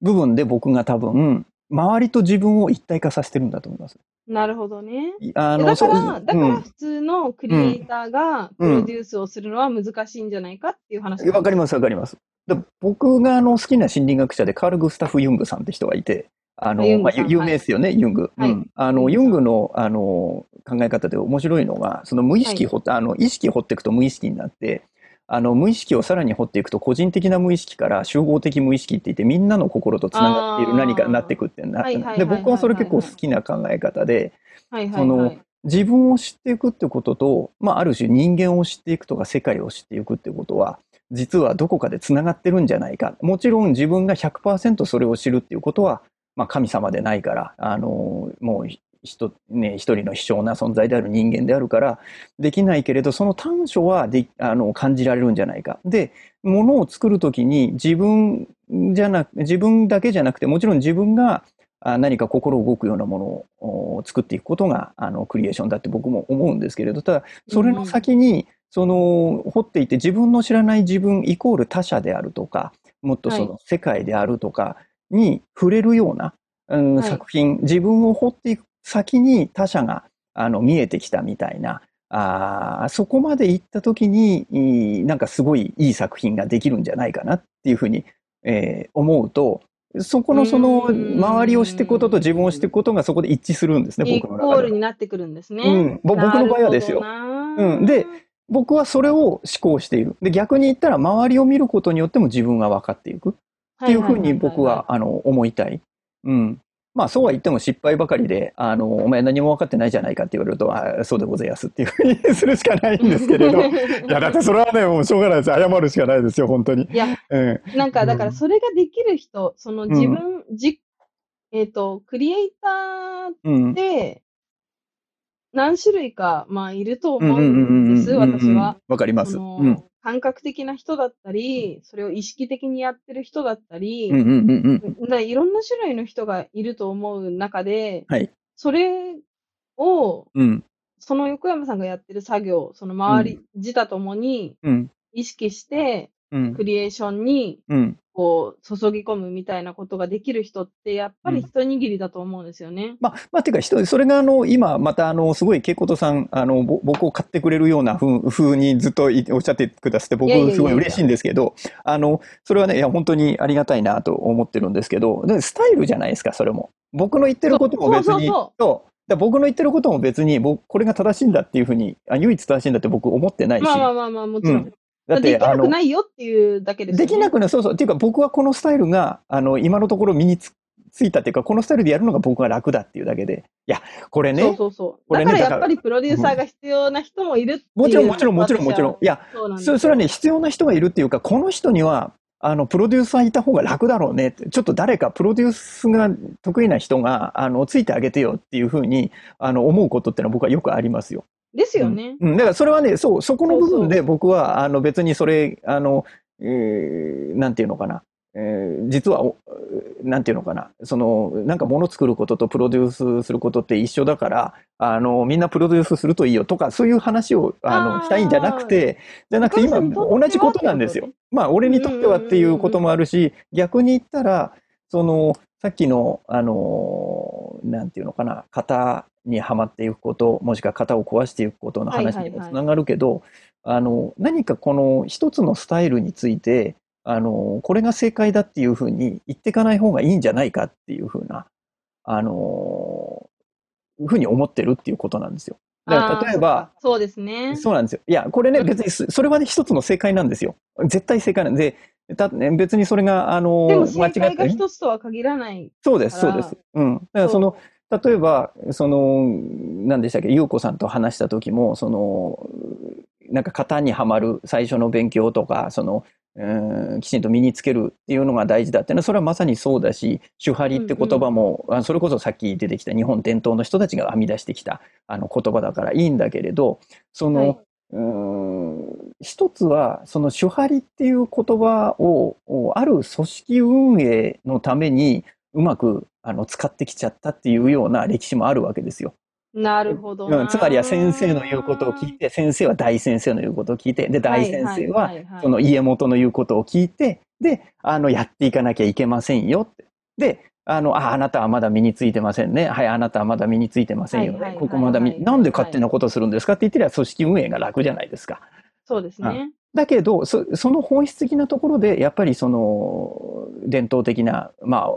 Speaker 2: 部分で僕が多分周りと自分を一体化させてるんだと思います。
Speaker 1: なるほどね。
Speaker 2: あの
Speaker 1: だから、だから
Speaker 2: うん
Speaker 1: 普通のクリエイターがプロデュースをするのは難しいんじゃないかっていう話。
Speaker 2: わかりますわかります。で僕があの好きな心理学者でカール・グスタフ・ユングさんって人がいて、あのまあ、有名ですよね、ユング。
Speaker 1: はい
Speaker 2: うん、あの
Speaker 1: ユング
Speaker 2: のあの考え方で面白いのが、その無意識掘って、あの意識掘っていくと無意識になって、あの無意識をさらに掘っていくと個人的な無意識から集合的無意識って言ってみんなの心とつながっている何かになっていくってなで僕はそれ結構好きな考え方で、
Speaker 1: はいはい
Speaker 2: その
Speaker 1: はい。
Speaker 2: 自分を知っていくってことと、まあ、ある種人間を知っていくとか世界を知っていくってことは実はどこかでつながってるんじゃないかもちろん自分が100%それを知るっていうことは、まあ、神様でないからあのもう人、ね、一人の卑小な存在である人間であるからできないけれどその短所はであの感じられるんじゃないか。で物を作る時に自分じゃなく自分だけじゃなくてもちろん自分があ何か心動くようなものをお作っていくことがあのクリエーションだって僕も思うんですけれどただそれの先に、その掘っていて自分の知らない自分イコール他者であるとかもっとそ
Speaker 1: は
Speaker 2: の世界であるとかに触れるような、うん
Speaker 1: はい。
Speaker 2: 作品自分を掘っていく先に他者があの見えてきたみたいなあーそこまで行った時になんかすごいいい作品ができるんじゃないかなっていうふうに、えー思うとそこのその周りをしていくことと自分をしていくことがそこで一致するんですね
Speaker 1: イ
Speaker 2: 僕の中では。
Speaker 1: コールになってくるんですね。
Speaker 2: うん。ぼ僕の場合はですよ。うん。で、僕はそれを思考している。で逆に言ったら周りを見ることによっても自分が分かっていく。っていうふうに僕はあの思いたい。うん。まあそうは言っても失敗ばかりで、あの、お前何も分かってないじゃないかって言われると、あそうでございますっていうふうに するしかないんですけれど。いや、だってそれはね、もうしょうがないです。謝るしかないですよ、本当に。
Speaker 1: いや、
Speaker 2: うん。
Speaker 1: なんかだからそれができる人、その自分、じえっ、と、クリエイターっ
Speaker 2: うん。
Speaker 1: て何種類か、まあいると
Speaker 2: うん
Speaker 1: 思うんです、私は。。
Speaker 2: わかります。
Speaker 1: そ
Speaker 2: うん。
Speaker 1: の感覚的な人だったり、それを意識的にやってる人だったり、
Speaker 2: うんうんうんうん。
Speaker 1: だいろんな種類の人がいると思う中で、
Speaker 2: はい。
Speaker 1: それを
Speaker 2: うん。
Speaker 1: その横山さんがやってる作業、その周り、自他ともに
Speaker 2: うん。
Speaker 1: 意識して、
Speaker 2: うん
Speaker 1: ク。リエーションに、
Speaker 2: うん。
Speaker 1: こう、注ぎ込むみたいなことができる人って、やっぱり一握りだと思うんですよね。
Speaker 2: まあ、まあ、ていうか、人、それが、あの、今、また、あの、すごい、恵子とさん、あの、ぼ僕を買ってくれるような風、風にずっといおっしゃってくださって、僕すごい嬉しいんですけど、あの、それはね、いや、本当にありがたいなと思ってるんですけど、でスタイルじゃないですか、それも。僕の言ってることも別に、
Speaker 1: そう
Speaker 2: 僕の言ってることも別に、僕、これが正しいんだっていうふうに、あ唯一正しいんだって僕思ってないし、
Speaker 1: まあまあまあまあ、もちろん。
Speaker 2: うんだって、
Speaker 1: できなくないよっていうだけですよね。
Speaker 2: できなくない、そうそう。っていうか、僕はこのスタイルが、あの、今のところ身につついたっていうか、このスタイルでやるのが僕が楽だっていうだけで。いや、これね、
Speaker 1: そうそうそう。
Speaker 2: これねだから
Speaker 1: やっぱりプロデューサーが必要な人もいるっていう。
Speaker 2: もちろん、もちろん、もちろん、もちろん。いや、
Speaker 1: そ
Speaker 2: そそれはね、必要な人がいるっていうか、この人には、あの、プロデューサーいた方が楽だろうね。ちょっと誰か、プロデュースが得意な人が、あの、ついてあげてよっていうふうに、あの、思うことってのは僕はよくありますよ。
Speaker 1: ですよね。
Speaker 2: うん。だからそれはね、そう、そこの部分で僕は、あの、別にそれ、あの、えーなんていうのかな。えー実はお、なんていうのかな。その、なんか物作ることとプロデュースすることって一緒だから、あの、みんなプロデュースするといいよとか、そういう話を、あの、したいんじゃなくて、じゃなくて今、同じことなんですよ。まあ、俺にとってはっていうこともあるし、逆に言ったら、その、さっきの、あの、なんていうのかな、型にはまっていくこと、もしくは型を壊していくことの話にもつながるけど、あの、何かこの一つのスタイルについて、あの、これが正解だっていうふうに言っていかない方がいいんじゃないかっていうふうな、あの、ふうに思ってるっていうことなんですよ。だから例えば、
Speaker 1: そうですね。
Speaker 2: そうなんですよ。いや、これね、別にそ、それはね、一つの正解なんですよ。絶対正解なんで、た別にそれが、あの、
Speaker 1: でも
Speaker 2: 間違って
Speaker 1: 正解が一つとは限らない。
Speaker 2: そうです、そうです。うん。だからその、例えば、その、何でしたっけ、優子さんと話した時も、その、なんか型にはまる最初の勉強とか、その、うんきちんと身につけるっていうのが大事だっていうのは、それはまさにそうだし、手張りって言葉も、あそれこそさっき出てきた日本伝統の人たちが編み出してきたあの言葉だからいいんだけれど、その、
Speaker 1: はいう
Speaker 2: ーん一つは、その手張りっていう言葉を、おある組織運営のためにうまくあの使ってきちゃったっていうような歴史もあるわけですよ。
Speaker 1: なるほどな。
Speaker 2: うん、つまりは先生の言うことを聞いて、先生は大先生の言うことを聞いて、で、大先生はその家元の言うことを聞いて、で、あの、やっていかなきゃいけませんよって。で、あの、あ、あなたはまだ身についてませんね。はい、あなたはまだ身についてませんよね。
Speaker 1: はいはいはい
Speaker 2: ここまだなんで勝手なことするんですかって言ってりゃ組織運営が楽じゃないですか。
Speaker 1: そうですね。
Speaker 2: だけど、そその本質的なところで、やっぱりその伝統的な、まあ、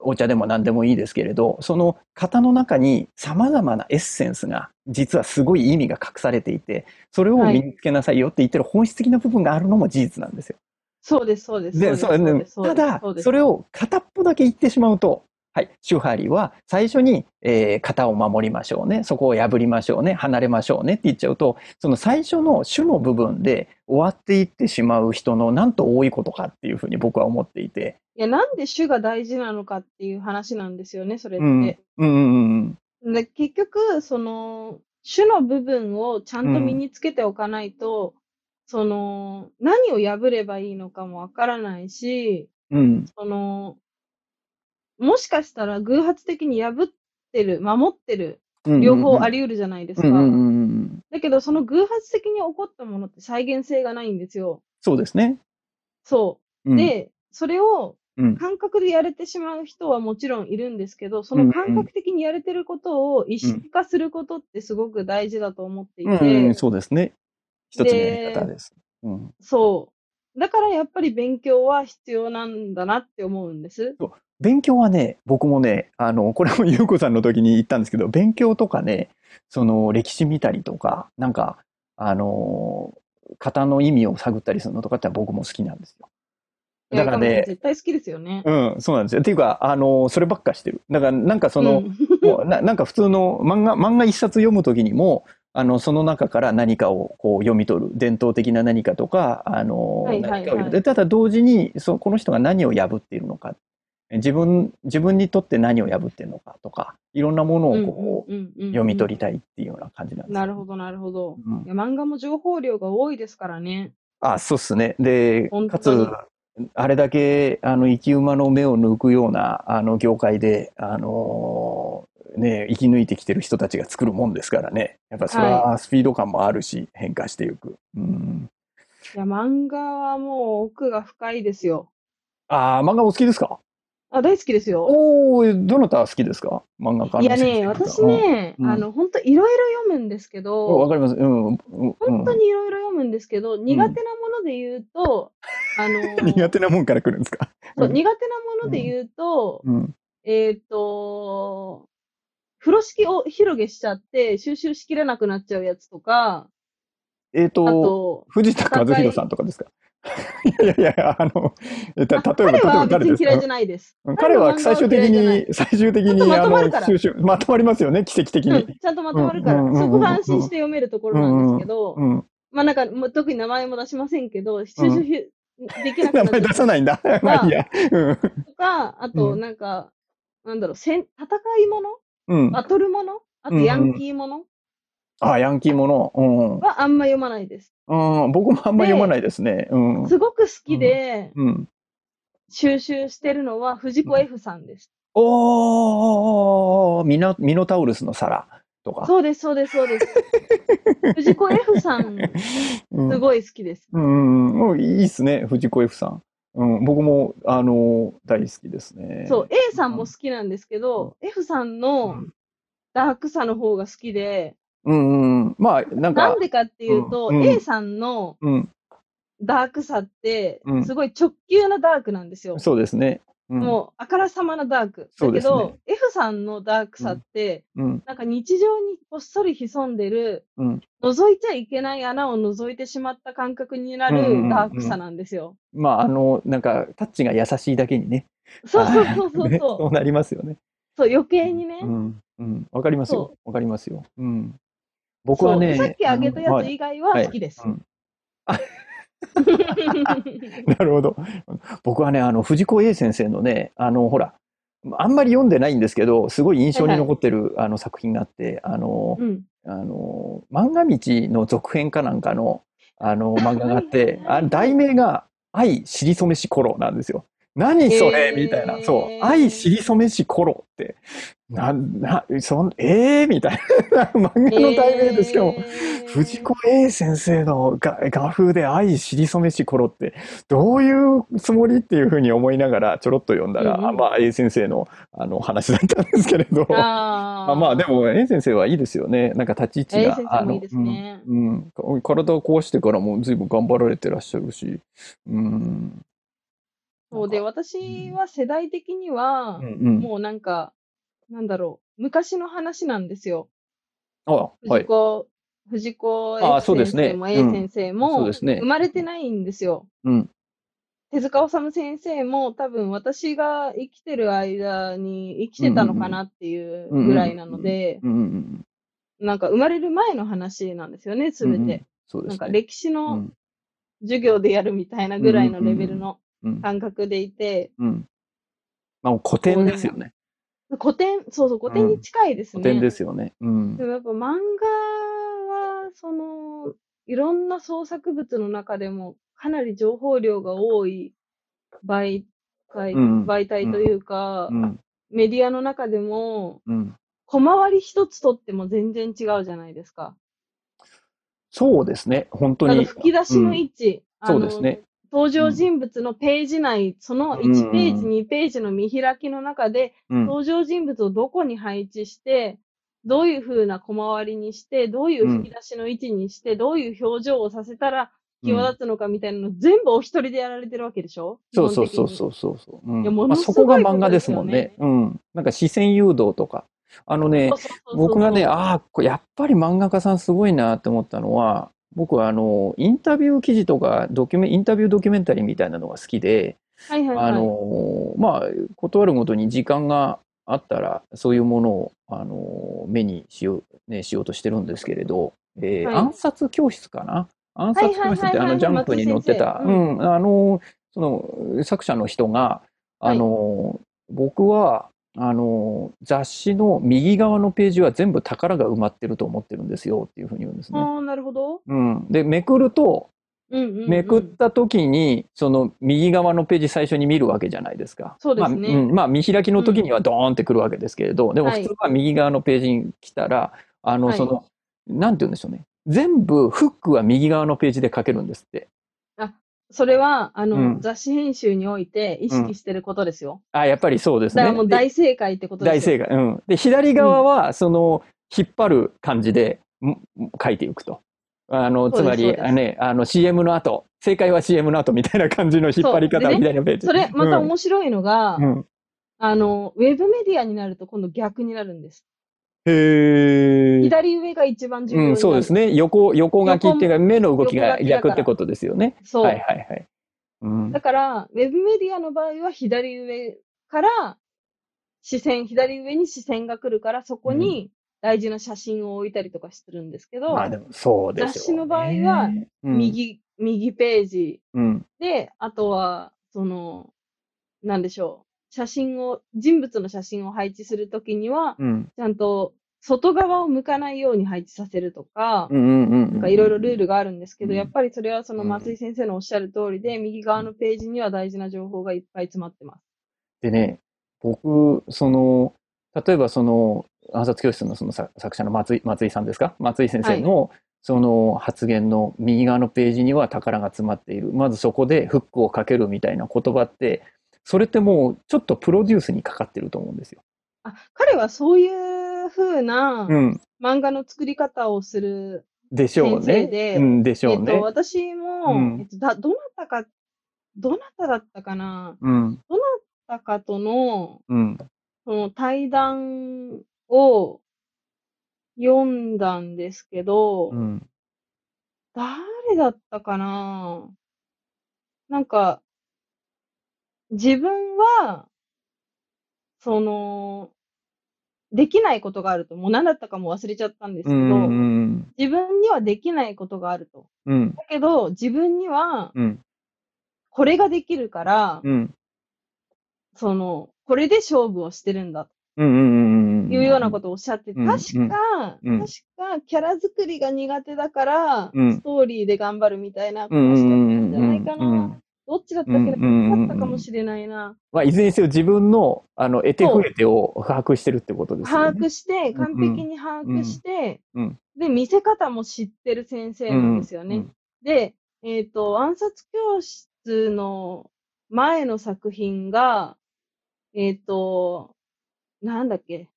Speaker 2: お茶でも何でもいいですけれど、その型の中に様々なエッセンスが、実はすごい意味が隠されていて、それを身につけなさいよって言ってる本質的な部分があるのも事実なんですよ。
Speaker 1: そうです、そうです。
Speaker 2: で、ただ
Speaker 1: そ
Speaker 2: れを片っぽだけ言ってしまうと、はい、手張りは最初に、えー型を守りましょうね、そこを破りましょうね、離れましょうねって言っちゃうと、その最初の種の部分で終わっていってしまう人のなんと多いことかっていうふうに僕は思っていて。
Speaker 1: いや、なんで種が大事なのかっていう話なんですよね、それって。
Speaker 2: うん。うんうんうん。
Speaker 1: で結局、その、種の部分をちゃんと身につけておかないと、その、何を破ればいいのかもわからないし、
Speaker 2: うん。
Speaker 1: その、もしかしたら偶発的に破ってる、守ってる、
Speaker 2: うん
Speaker 1: 両方あり得るじゃないですか。
Speaker 2: うんうんうんうん。
Speaker 1: だけど、その偶発的に起こったものって再現性がないんですよ。
Speaker 2: そうですね。
Speaker 1: そうう。
Speaker 2: ん、
Speaker 1: で、それを
Speaker 2: うん、
Speaker 1: 感覚でやれてしまう人はもちろんいるんですけど、そ
Speaker 2: うんうん
Speaker 1: の感覚的にやれてることを意識化することってすごく大事だと思っていて、
Speaker 2: うんうん、そうですね。一つのやり方です。うん。
Speaker 1: そう。だからやっぱり勉強は必要なんだなって思うんです。
Speaker 2: 勉強はね、僕もね、あの、これもゆうこさんの時に言ったんですけど、勉強とかね、その歴史見たりとか、なんか、あの、型の意味を探ったりするのとかって僕も好きなんですよ。だからね、
Speaker 1: 絶対好きですよね。
Speaker 2: うん、そうなんですよ。っていうか、あの、そればっかしてる。だから、なんかその、
Speaker 1: うん
Speaker 2: もうななんか普通の漫画、漫画一冊読むときにも、あの、その中から何かをこう読み取る。伝統的な何かとか、あの、
Speaker 1: はいはいはい
Speaker 2: 何かを読むでただ同時に、そう、この人が何を破っているのか。自分、自分にとって何を破っているのかとか、いろんなものをこう、読
Speaker 1: 読
Speaker 2: み取りたいっていうような感じなんですよ
Speaker 1: なるほど、なるほど。
Speaker 2: うん
Speaker 1: いや漫画も情報量が多いですからね。
Speaker 2: あ、そうっすね。で、かつあれだけ、あの、生き馬の目を抜くような、あの、業界で、あの、ね、生き抜いてきてる人たちが作るもんですからね。やっぱそれはスピード感もあるし、変化していく。うん。
Speaker 1: いや、漫画はもう奥が深いですよ。
Speaker 2: ああ、漫画お好きですか？
Speaker 1: あ、大好きですよ。
Speaker 2: おお、どなた好きですか？漫画家の
Speaker 1: いやね、私ね、
Speaker 2: うん
Speaker 1: あの、本当いろいろ読むんですけ
Speaker 2: うんわ
Speaker 1: ど、
Speaker 2: かります。うん。うん
Speaker 1: 本当にいろいろ読むんですけど、苦手なもので言うと、あの、
Speaker 2: 苦手なもんから来るんですか？
Speaker 1: そう
Speaker 2: うん
Speaker 1: 苦手なもので言うと、
Speaker 2: うん。
Speaker 1: えっと、風呂敷を広げしちゃって収集しきれなくなっちゃうやつとか、あ
Speaker 2: えっと、
Speaker 1: と、
Speaker 2: 藤田和弘さんとかですか？いやいやいや、あの、えた例えば、例え
Speaker 1: 彼は
Speaker 2: ば誰ですか？
Speaker 1: 別に嫌いじゃないです。
Speaker 2: うん彼は最終的に、最終的に、あの、
Speaker 1: とまるから
Speaker 2: 収集、まとまりますよね、奇跡的に。
Speaker 1: うん、ちゃんとまとまるから、
Speaker 2: うんうんうんうん
Speaker 1: そこが安心して読めるところなんですけど、
Speaker 2: うん。
Speaker 1: まあなんか、特に名前も出しませんけど、収集ひできなく
Speaker 2: 名前
Speaker 1: なっちゃ
Speaker 2: 出さないんだ。まあいいや。うん。
Speaker 1: うとか、あと
Speaker 2: うん
Speaker 1: なんか、なんだろう、戦戦いもの
Speaker 2: うん。
Speaker 1: バトルもの？あと
Speaker 2: うんうん
Speaker 1: ヤンキーもの？
Speaker 2: あ、ヤンキーもの。うん。
Speaker 1: はあんま読まないです。
Speaker 2: うん、僕もあんま読まないですね。うん。
Speaker 1: すごく好きで
Speaker 2: うん。
Speaker 1: 収集してるのは藤子 F さんです。
Speaker 2: おー、ミノミノタウルスの皿とか。
Speaker 1: そうです、そうです、そうです。藤子 F さん、
Speaker 2: うん
Speaker 1: すごい好きです。
Speaker 2: うん、もういいっすね、藤子 F さん。うん、僕も、あの、大好きですね。
Speaker 1: そう、A さんも好きなんですけど、F さんの
Speaker 2: うん
Speaker 1: ダークさの方が好きで、
Speaker 2: うん、うん。まあ、なんか
Speaker 1: なん、でかっていうと、
Speaker 2: うん
Speaker 1: A さんの
Speaker 2: うん、
Speaker 1: ダークさって
Speaker 2: うん、
Speaker 1: すごい直球なダークなんですよ。
Speaker 2: そうですね。うん、
Speaker 1: もう、あからさまなダーク。だけど、F さんのダークさって、
Speaker 2: うん、
Speaker 1: なんか日常にこっそり潜んでる、
Speaker 2: うん。
Speaker 1: 覗いちゃいけない穴を覗いてしまった感覚にな
Speaker 2: うんうんうん
Speaker 1: るダークさなんですよ。
Speaker 2: まあ、あの、なんか、タッチが優しいだけにね。
Speaker 1: そうそうそうそう
Speaker 2: ね
Speaker 1: そう。
Speaker 2: なりますよね。
Speaker 1: そう、余計にね。
Speaker 2: うん、うん。わかりますよ
Speaker 1: そ。
Speaker 2: わかりますよ。うん。僕はね、
Speaker 1: さっき挙げたやつ以外は好きです。
Speaker 2: うん なるほど。僕はね、あの、藤子 A 先生のね、あの、ほら、あんまり読んでないんですけど、すごい印象に残ってる、あの作品があって、あの、
Speaker 1: うん。
Speaker 2: あの、漫画道の続編かなんかの、あの、漫画があって、
Speaker 1: はいはいはい
Speaker 2: あ題名が、愛しりそめし頃なんですよ。何それみたいな。そう。愛しりそめし頃って。な、な、そん、えー？みたいな。漫画の題名でしかも、
Speaker 1: えー
Speaker 2: 藤子 A 先生の画画風で愛しりそめし頃ってどういうつもりっていうふうに思いながらちょろっと読んだら、
Speaker 1: うんうん
Speaker 2: まあ A 先生のあの話だったんですけれど。
Speaker 1: あ
Speaker 2: あまあでも A 先生はいいですよね。なんか立ち位置が。
Speaker 1: いいですね
Speaker 2: うんうん体を壊してからも随分頑張られてらっしゃるし。うん。
Speaker 1: そうで、私は世代的には
Speaker 2: うん、うん。
Speaker 1: もうなんか、なんだろう、昔の話なんですよ。
Speaker 2: あ、は
Speaker 1: 藤
Speaker 2: い。
Speaker 1: 子、藤子
Speaker 2: あ
Speaker 1: F
Speaker 2: そうですね
Speaker 1: 先生も A
Speaker 2: うん
Speaker 1: 先生も生まれてないんですよ。
Speaker 2: うん。
Speaker 1: 手塚治虫先生も多分私が生きてる間に生きてたのかなっていうぐらいなので。なんか生まれる前の話なんですよね、すべ
Speaker 2: うんうん
Speaker 1: て。
Speaker 2: そうですね。
Speaker 1: なんか歴史
Speaker 2: う
Speaker 1: の
Speaker 2: ん
Speaker 1: 授業でやるみたいなぐらいのレベルの
Speaker 2: うん
Speaker 1: 感覚でいて、
Speaker 2: うん。まあ古典ですよね。
Speaker 1: 古典、そうそう、古典に近いですね。
Speaker 2: 古典ですよね。うん
Speaker 1: で。もやっぱ漫画は、その、いろんな創作物の中でもかなり情報量が多い媒体、
Speaker 2: うん
Speaker 1: 媒体というか、
Speaker 2: うん。
Speaker 1: メディアの中でも、
Speaker 2: うん。
Speaker 1: 小回り一つとっても全然違うじゃないですか。
Speaker 2: そうですね。本当
Speaker 1: あの
Speaker 2: に。
Speaker 1: 吹き出しの位置、
Speaker 2: そうですね。
Speaker 1: 登場人物のページ内、その1ページ、2ページの見開きの中で、
Speaker 2: うん。
Speaker 1: 登場人物をどこに配置して、どういう風な小回りにして、どういう吹き出しの位置にして、どういう表情をさせたら際立つのかみたいなの全部お一人でやられてるわけでしょ？
Speaker 2: そうそうそう
Speaker 1: う。
Speaker 2: そうそうそう。うん
Speaker 1: いやも
Speaker 2: まあ、
Speaker 1: のすごい
Speaker 2: そこが漫画ですもんね
Speaker 1: こ。
Speaker 2: うん。なんか視線誘導とか。あのね僕がね、ああ、やっぱり漫画家さんすごいなって思ったのは、僕はあの、インタビュー記事とか、ドキュメ、インタビュードキュメンタリーみたいなのが好きで、
Speaker 1: はいはいはい。
Speaker 2: あの、まあ、断るごとに時間があったら、そういうものを、あの、目にしよう、ね、しようとしてるんですけれど、えー
Speaker 1: はい。
Speaker 2: 暗殺教室かな？暗殺教室って、あの、
Speaker 1: はいはいはいはい。
Speaker 2: ジャンプに載ってた、
Speaker 1: 松井先生。
Speaker 2: うん、あの、その、作者の人が、あの、僕は、あの、雑誌の右側のページは全部宝が埋まってると思ってるんですよっていうふうに言うんですね。
Speaker 1: ああ、なるほど。
Speaker 2: うん。で、めくると、
Speaker 1: うんうんうん
Speaker 2: めくった時に、その右側のページ最初に見るわけじゃないですか。
Speaker 1: そうですね
Speaker 2: まあ、うんまあ見開きの時にはドーンってくるわけですけれど、でも
Speaker 1: はい
Speaker 2: 普通は右側のページに来たら、あの、
Speaker 1: はい
Speaker 2: その、なんて言うんでしょうね。全部フックは右側のページで書けるんですって。
Speaker 1: それは、あの、
Speaker 2: うん
Speaker 1: 雑誌編集において意識してることですよ。
Speaker 2: あ、やっぱりそうですね。
Speaker 1: だからもう
Speaker 2: で
Speaker 1: 大正解ってことですよ。
Speaker 2: 大正解。うん。で、左側は、その、引っ張る感じで、ん書いていくと。あの、つまり、
Speaker 1: そうですそうです
Speaker 2: ね、あの、CM の後、正解は CM の後みたいな感じの引っ張り方
Speaker 1: ね
Speaker 2: みたいなページ。
Speaker 1: それ、また
Speaker 2: うん
Speaker 1: 面白いのが、
Speaker 2: うん。
Speaker 1: あの、ウェブメディアになると今度逆になるんです。
Speaker 2: へー。
Speaker 1: 左上が一番重要。
Speaker 2: うん、そうですね。横、横書きっていうか、目の動きが逆ってことですよね。
Speaker 1: そう。
Speaker 2: はいはいはい。うん
Speaker 1: だ。から、ウェブメディアの場合は左上から視線、左上に視線が来るから、そこに大事な写真を置いたりとかするんですけど、
Speaker 2: まあでも、そうでね。
Speaker 1: 雑誌の場合は、
Speaker 2: うん、
Speaker 1: 右、右ページ
Speaker 2: うん。
Speaker 1: で、あとは、その、なんでしょう。写真を、人物の写真を配置するときには、
Speaker 2: うん。
Speaker 1: ちゃんと外側を向かないように配置させるとか、いろいろルールがあるんですけど、
Speaker 2: うん
Speaker 1: やっぱりそれはその
Speaker 2: うん
Speaker 1: 松井先生のおっしゃる通りで、右側のページには大事な情報がいっぱい詰まってます。
Speaker 2: でね、僕、その、例えばその、暗殺教室のその作作者の松井松井さんですか？松井先生の、その発言の右側のページには宝が詰まっている。まずそこでフックをかけるみたいな言葉って、それってもうちょっとプロデュースにかかってると思うんですよ。
Speaker 1: あ、彼はそういう風な
Speaker 2: うん。
Speaker 1: 漫画の作り方をする、
Speaker 2: でしょうね。
Speaker 1: で
Speaker 2: うん、でしょうね。
Speaker 1: えっと、私も、
Speaker 2: うん
Speaker 1: えっと、だ、どなたか、どなただったかな？
Speaker 2: うん。
Speaker 1: どなたかとの、
Speaker 2: うん。
Speaker 1: その対談を読んだんですけど、
Speaker 2: うん。
Speaker 1: 誰だったかな？なんか、自分は、その、できないことがあると。もう何だったかも忘れちゃったんですけど、
Speaker 2: うん。うん。
Speaker 1: 自分にはできないことがあると。
Speaker 2: うん。
Speaker 1: だけど、自分には、
Speaker 2: うん。
Speaker 1: これができるから、
Speaker 2: うん。
Speaker 1: その、これで勝負をしてるんだいうようなことをおっしゃって、
Speaker 2: うん
Speaker 1: 確か、
Speaker 2: うん
Speaker 1: 確か、キャラ作りが苦手だから、
Speaker 2: うん
Speaker 1: ストーリーで頑張るみたいなこと
Speaker 2: うん。
Speaker 1: をし
Speaker 2: うん。
Speaker 1: たんじゃないかな。
Speaker 2: うん。
Speaker 1: どっちだったっけな、
Speaker 2: うん
Speaker 1: だったかもしれないな。
Speaker 2: まあ、いずれにせよ自分の、あの、得手不得手を把握してるってことですよね。
Speaker 1: 把握して、完璧に把握して、
Speaker 2: うん
Speaker 1: で、見せ方も知ってる先生なんですよね。
Speaker 2: うん
Speaker 1: で、えっ、と、暗殺教室の前の作品が、えっ、と、なんだっけ、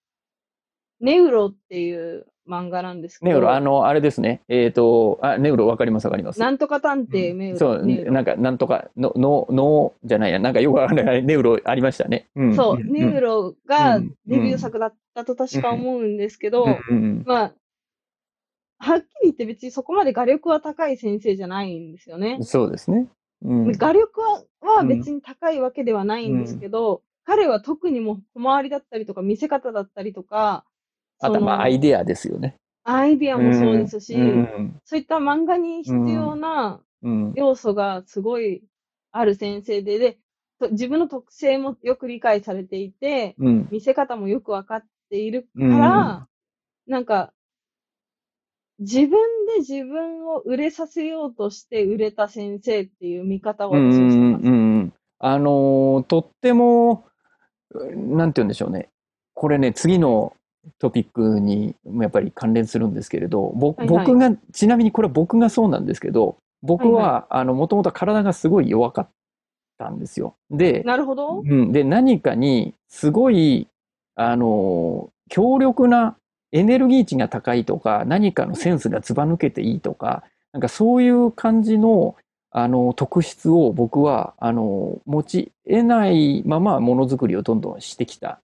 Speaker 1: ネウロっていう漫画なんですけど、
Speaker 2: ネウロ、あの、あれですね。えっ、と、あ、ネウロわかりますわかります。
Speaker 1: なんとか探偵ネウロ。
Speaker 2: そう、なんか、なんとか、の、の、の、じゃないや、なんかよくわかんない、ネウロありましたね。うん。
Speaker 1: そう、
Speaker 2: ん
Speaker 1: ネウロが
Speaker 2: うん
Speaker 1: デビュー作だったと確か思うんですけど、
Speaker 2: うんうん
Speaker 1: まあ、はっきり言って別にそこまで画力は高い先生じゃないんですよね
Speaker 2: うん。。そうですね。うん。
Speaker 1: 画力はは
Speaker 2: うん
Speaker 1: 別に高いわけではないんですけど、彼は特にもう小回りだったりとか見せ方だったりとか、
Speaker 2: あと、まあ、アイ
Speaker 1: デ
Speaker 2: デアですよね。
Speaker 1: アイデアもそうですし、
Speaker 2: うん。
Speaker 1: そういった漫画に必要な
Speaker 2: うん。
Speaker 1: 要素がすごいある先生で、で、と自分の特性もよく理解されていて、
Speaker 2: うん。
Speaker 1: 見せ方もよくわかっているか
Speaker 2: うん
Speaker 1: ら、なんか、自分で自分を売れさせようとして売れた先生っていう見方を
Speaker 2: うん
Speaker 1: 私はしてます。
Speaker 2: うんうんうんあのーとっても、なんて言うんでしょうね。これね、次のトピックにやっぱり関連するんですけれど、僕が、ちなみにこれは僕がそうなんですけど、僕は、
Speaker 1: はい
Speaker 2: あの、もともと体がすごい弱かったんですよ。で、
Speaker 1: なるほど。
Speaker 2: うん、で、何かにすごい、あのー強力なエネルギー値が高いとか、何かのセンスがずば抜けていいとか、なんかそういう感じの、あの、特質を僕は、あの、持ち得ないままものづくりをどんどんしてきた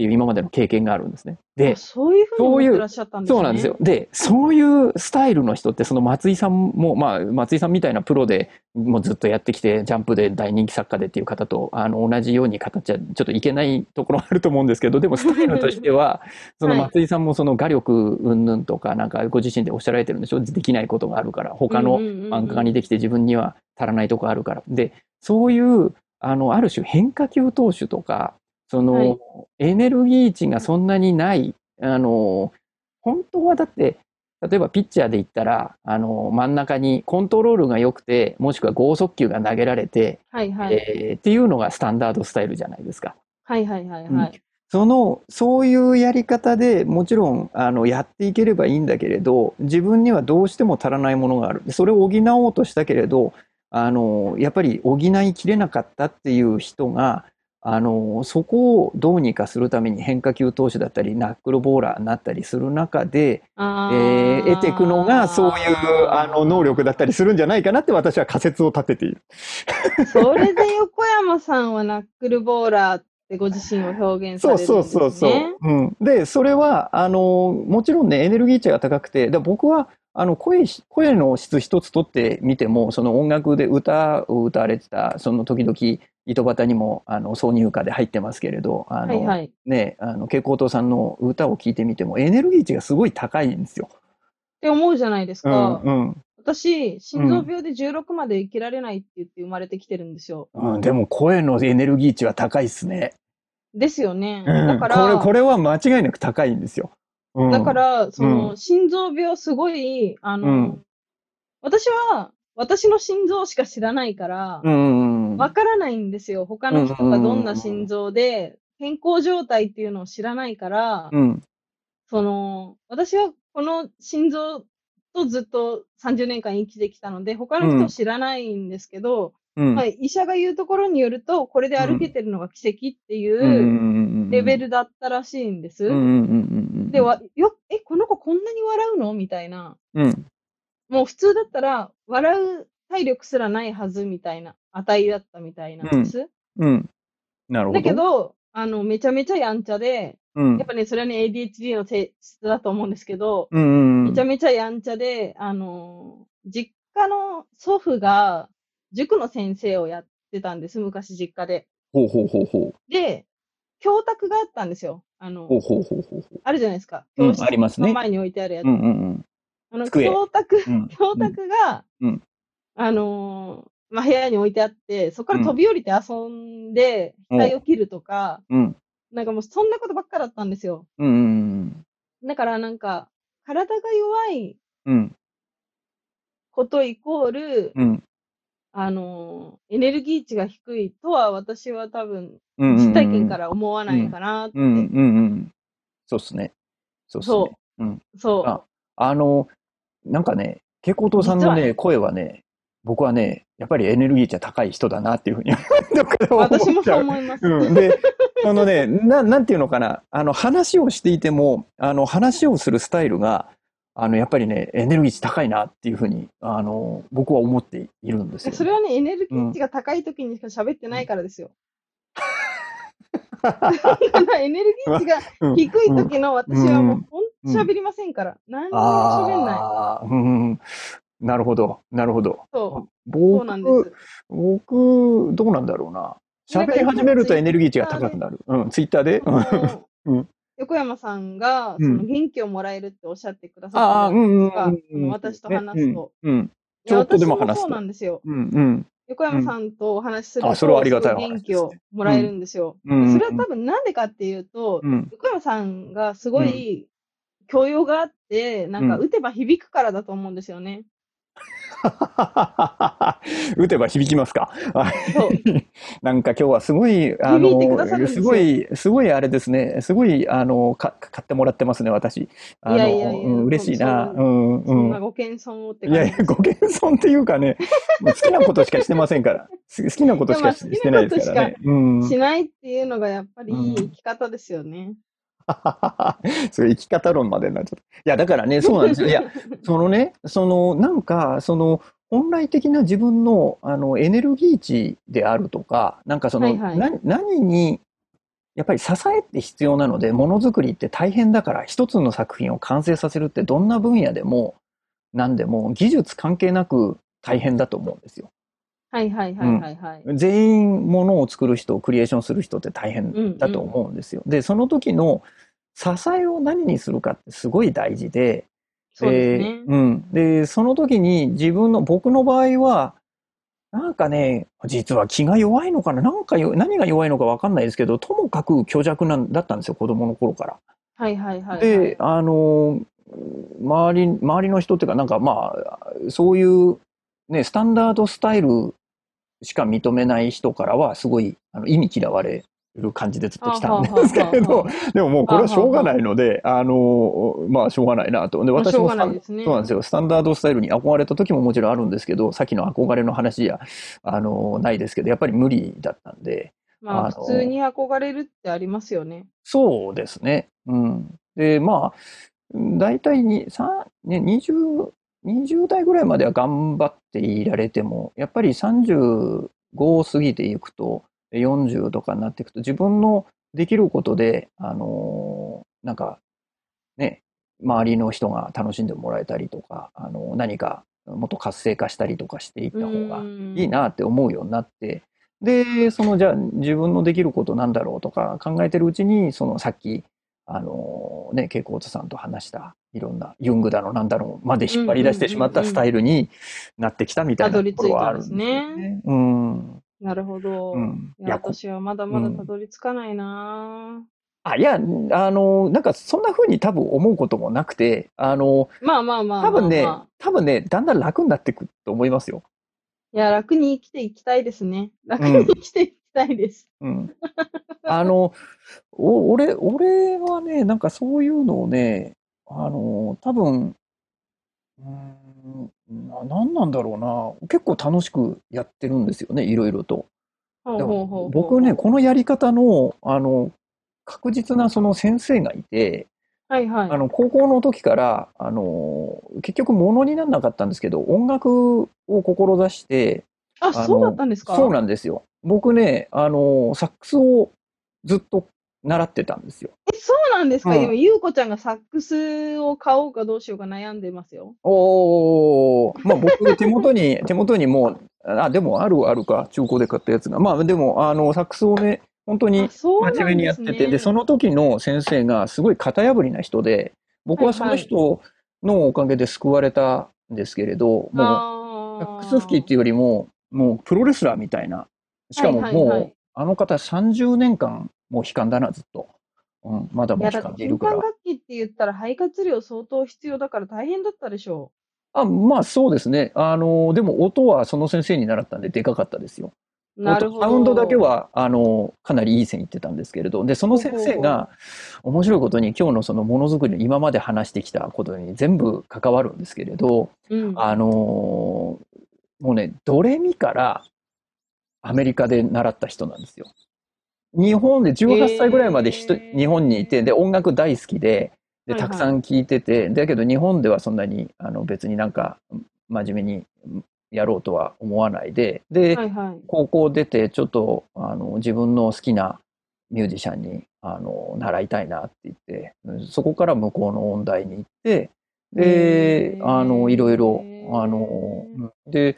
Speaker 2: っていう今までの経験があるんですね。で
Speaker 1: あ、そういうふうに思ってらっしゃったんですね。
Speaker 2: そうなんですよ。。で、そういうスタイルの人って、その松井さんも、まあ、松井さんみたいなプロでもうずっとやってきて、ジャンプで大人気作家でっていう方と、あの、同じように形はちょっといけないところあると思うんですけど、でもスタイルとしては、その
Speaker 1: はい
Speaker 2: 松井さんもその画力云々とか、なんかご自身でおっしゃられてるんでしょできないことがあるから、他の漫画家にできて自分には足らないとこあるから。で、そういう、あの、ある種変化球投手とか、その、
Speaker 1: はい
Speaker 2: エネルギー値がそんなにない、あの、本当はだって、例えばピッチャーで言ったら、あの、真ん中にコントロールが良くて、もしくは剛速球が投げられて、
Speaker 1: はいはい。
Speaker 2: えーっていうのがスタンダードスタイルじゃないですか。
Speaker 1: はいはいはいはい。
Speaker 2: その、そういうやり方でもちろん、あの、やっていければいいんだけれど、自分にはどうしても足らないものがある。でそれを補おうとしたけれど、あの、やっぱり補いきれなかったっていう人が、あの、そこをどうにかするために変化球投手だったり、ナックルボーラーになったりする中で、
Speaker 1: あ
Speaker 2: えー得ていくのが、そういう、あの、能力だったりするんじゃないかなって私は仮説を立てている。
Speaker 1: それで横山さんはナックルボーラーってご自身を表現さ
Speaker 2: そう
Speaker 1: れるんですね。
Speaker 2: そうそうそう。うん。で、それは、あの、もちろんね、エネルギー値が高くて、で僕は、あの、声し、声の質一つ取ってみても、その音楽で歌を歌われてた、その時々、糸端にも、あの、挿入歌で入ってますけれど、あの、
Speaker 1: はいはい。っ
Speaker 2: ね、あの、蛍光灯さんの歌を聴いてみても、エネルギー値がすごい高いんですよ。
Speaker 1: て思うじゃないです
Speaker 2: うん、
Speaker 1: か。
Speaker 2: うん。
Speaker 1: 私、心臓病で16まで生きられないって言って生まれてきてるんですよ。
Speaker 2: うん、でも声のエネルギー値は高いっすね。
Speaker 1: ですよね。
Speaker 2: うん
Speaker 1: だから、
Speaker 2: これ、これは間違いなく高いんですよ。うん、
Speaker 1: だから、その、
Speaker 2: う
Speaker 1: 心臓病すごい、あの、
Speaker 2: うん
Speaker 1: 私は、私の心臓しか知らないから
Speaker 2: う、ん、
Speaker 1: わからないんですよ。他の人がどんな心臓で、健康状態っていうのを知らないから、
Speaker 2: うん、
Speaker 1: その、私はこの心臓とずっと30年間生きてきたので、他の人を知らないんですけど、
Speaker 2: うん。
Speaker 1: まあ、医者が言うところによると、これで歩けてるのが奇跡ってい
Speaker 2: う
Speaker 1: レベルだったらしいんです。で、わ、よ、え、この子こんなに笑うの？みたいな。
Speaker 2: うん。
Speaker 1: もう普通だったら、笑う体力すらないはずみたいな値だったみたいなんです。
Speaker 2: うん。なるほど。
Speaker 1: だけ、ど、あの、めちゃめちゃやんちゃで、
Speaker 2: うん
Speaker 1: やっ。ぱね、それはね、ADHD の性質だと思うんですけど、
Speaker 2: うんうんうん。
Speaker 1: めちゃめちゃやんちゃで、あの、実家の祖父が塾の先生をやってたんです、昔実家で。
Speaker 2: ほうほうほうほう。
Speaker 1: で、教卓があったんですよ。あの
Speaker 2: ほ、うほうほうほう。
Speaker 1: あるじゃないですか。
Speaker 2: うん
Speaker 1: 教室
Speaker 2: ありますね
Speaker 1: の前に置いてあるやつ。
Speaker 2: うんうん
Speaker 1: あの、
Speaker 2: 机
Speaker 1: 教卓、
Speaker 2: うん。
Speaker 1: 教卓が、
Speaker 2: うん
Speaker 1: あのーまあ、部屋に置いてあって、そこから飛び降りて遊んで、
Speaker 2: うん
Speaker 1: 額を切るとか、
Speaker 2: うん。
Speaker 1: なんかもうそんなことばっかだったんですよ。
Speaker 2: うんうん
Speaker 1: だからなんか、体が弱い
Speaker 2: うん。うん。
Speaker 1: ことイコール、
Speaker 2: うん。
Speaker 1: あのーエネルギー値が低いとは私は多分、
Speaker 2: うん。
Speaker 1: 実体験から思わないかなって。
Speaker 2: うんうんうん。そうっすね。そうっすね。
Speaker 1: そ
Speaker 2: うん。
Speaker 1: そう。
Speaker 2: ああの、なんかね、蛍光灯さんのね声はね、僕はね、やっぱりエネルギー値は高い人だなっていうふうに
Speaker 1: 私もそう思います。
Speaker 2: うん、で、あのね、な、なんていうのかな、あの、話をしていても、あの、話をするスタイルが、あの、やっぱりね、エネルギー値高いなっていうふうに、あの、僕は思っているんですよ。
Speaker 1: それはね、エネルギー値が高い時にしか喋ってないからですよ。エネルギー値が
Speaker 2: うん
Speaker 1: 低い時の私はも
Speaker 2: う
Speaker 1: うん喋りませんから。何にも喋んない。
Speaker 2: なるほど、なるほど。
Speaker 1: そう。そう
Speaker 2: 僕どうなんだろうな。喋り始めるとエネルギー値が高くなる。うん、ツイッターで？
Speaker 1: 横山さんが、
Speaker 2: うん
Speaker 1: その元気をもらえるっておっしゃってくだ
Speaker 2: あ
Speaker 1: さ
Speaker 2: あ、
Speaker 1: っ
Speaker 2: うん
Speaker 1: た
Speaker 2: うんうんうん。
Speaker 1: じゃないですか。その私と話すと。
Speaker 2: ね。うん。ちょっとでも話す
Speaker 1: そうなんですよ。
Speaker 2: うんうん。
Speaker 1: 横山さんとお話しすると、
Speaker 2: あそれはありがたい
Speaker 1: 元気をもらえるんですよ。
Speaker 2: うんうん
Speaker 1: それは多分なんでかっていうと、
Speaker 2: うん。
Speaker 1: 横山さんがすごい教養があって、なんか
Speaker 2: うん
Speaker 1: 打てば響くからだと思うんですよね。
Speaker 2: 打てば響きますか？なんか今日はすごい、あの、
Speaker 1: です
Speaker 2: ごい、すごいあれですね。すごい、あの、か、買ってもらってますね、私。あの、
Speaker 1: いやいやいや
Speaker 2: うん嬉しいな。
Speaker 1: そ
Speaker 2: うん、うん。
Speaker 1: ご謙遜をって
Speaker 2: いやいや、ご謙遜っていうかね、好きなことしかしてませんから。す好きなことしかしてないですからね。うん。
Speaker 1: しないっていうのがやっぱり生き方ですよね。
Speaker 2: いう生き方論までになっちゃった。いや、だからね、そうなんですよ。いや、そのね、その、なんか、その、本来的な自分の、あの、エネルギー値であるとか、なんかその、
Speaker 1: はいはい
Speaker 2: な何に、やっぱり支えって必要なので、ものづくりって大変だから、一つの作品を完成させるってどんな分野でも、何でも、技術関係なく大変だと思うんですよ。
Speaker 1: はいはいはいはいはい。
Speaker 2: 全員ものを作る人、クリエーションする人って大変だと思うんですよ。で、その時の支えを何にするかってすごい大事で、
Speaker 1: そうですね
Speaker 2: えー。うん。で、その時に自分の、僕の場合は、なんかね、実は気が弱いのかななんかよ、何が弱いのかわかんないですけど、ともかく虚弱なんだったんですよ、子供の頃から。
Speaker 1: はいはいはいはい。
Speaker 2: で、あの、周り、周りの人っていうか、なんかまあ、そういう、ね、スタンダードスタイルしか認めない人からは、すごい、あの、意味嫌われる感じでずっと来たんですけれど、でももうこれはしょうがないので、あの、まあ、しょうがないなと。で、私も、ね、そうなんですよ。スタンダードスタイルに憧れた時ももちろんあるんですけど、さっきの憧れの話や、あの、ないですけど、やっぱり無理だったんで。
Speaker 1: まあ、普通に憧れるってありますよね。
Speaker 2: そうですね。うん。で、まあ、大体に、ね、20、20代ぐらいまでは頑張っていられても、やっぱり35を過ぎていくと、40とかになっていくと、自分のできることで、あのー、なんか、ね、周りの人が楽しんでもらえたりとか、あのー、何かもっと活性化したりとかしていった方がいいなって思うようになって、で、そのじゃあ自分のできることなんだろうとか考えてるうちに、そのさっき、あのね、ケイコートさんと話したいろんなユングだのなんだろうまで引っ張り出してしまったスタイルになってきたみたいなところはあるんですね。うん。
Speaker 1: なるほど。うん、いや私はまだまだたどり着かないな、うん、
Speaker 2: あ、いや、あの、なんかそんな風に多分思うこともなくて、あの、
Speaker 1: まあまあまあ
Speaker 2: 多分ね、多分ね、だんだん楽になっていくと思いますよ。
Speaker 1: いや、楽に生きていきたいですね。楽に生きていきたいです。
Speaker 2: うん。あの、お俺、俺はね、なんかそういうのをね、あの、多分、うん、な何なんだろうな。結構楽しくやってるんですよね、いろいろと。僕ね、このやり方の、あの、確実なその先生がいて、
Speaker 1: はいはい。
Speaker 2: あの、高校の時から、あの、結局ものにならなかったんですけど、音楽を志して、
Speaker 1: あ、そうだったんですか？
Speaker 2: そうなんですよ。僕ね、あの、サックスをずっと習ってたんですよ。
Speaker 1: え、そうなんですか、うん、今、ゆうこちゃんがサックスを買おうかどうしようか悩んでますよ。
Speaker 2: おまあ僕、手元に、手元にもう、あ、でもあるあるか、中古で買ったやつが。まあでも、あの、サックスをね、本当に真面目にやってて、で、ね、その時の先生がすごい型破りな人で、僕はその人のおかげで救われたんですけれど、はいはい、もう、サックス吹きっていうよりも、もうプロレスラーみたいな。しかももう、はいはいはい、あの方30年間もう悲観だな、ずっと。うん、まだもう悲観でいるから。
Speaker 1: 楽器って言ったら肺活量相当必要だから大変だったでしょ
Speaker 2: う。あ、まあそうですね。あの、でも音はその先生に習ったんででかかったですよ。なるほど。サウンドだけは、あの、かなりいい線いってたんですけれど、で、その先生が、面白いことに今日のそのものづくりの今まで話してきたことに全部関わるんですけれど、うん、あの、もうね、ドレミからアメリカで習った人なんですよ。日本で18歳ぐらいまで人、えー、日本にいて、で、音楽大好きで、で、たくさん聴いてて、はいはい、だけど日本ではそんなに、あの、別になんか、真面目にやろうとは思わないで、で、はいはい、高校出て、ちょっと、あの、自分の好きなミュージシャンに、あの、習いたいなって言って、そこから向こうの音大に行って、で、あの、いろいろ、あの、で、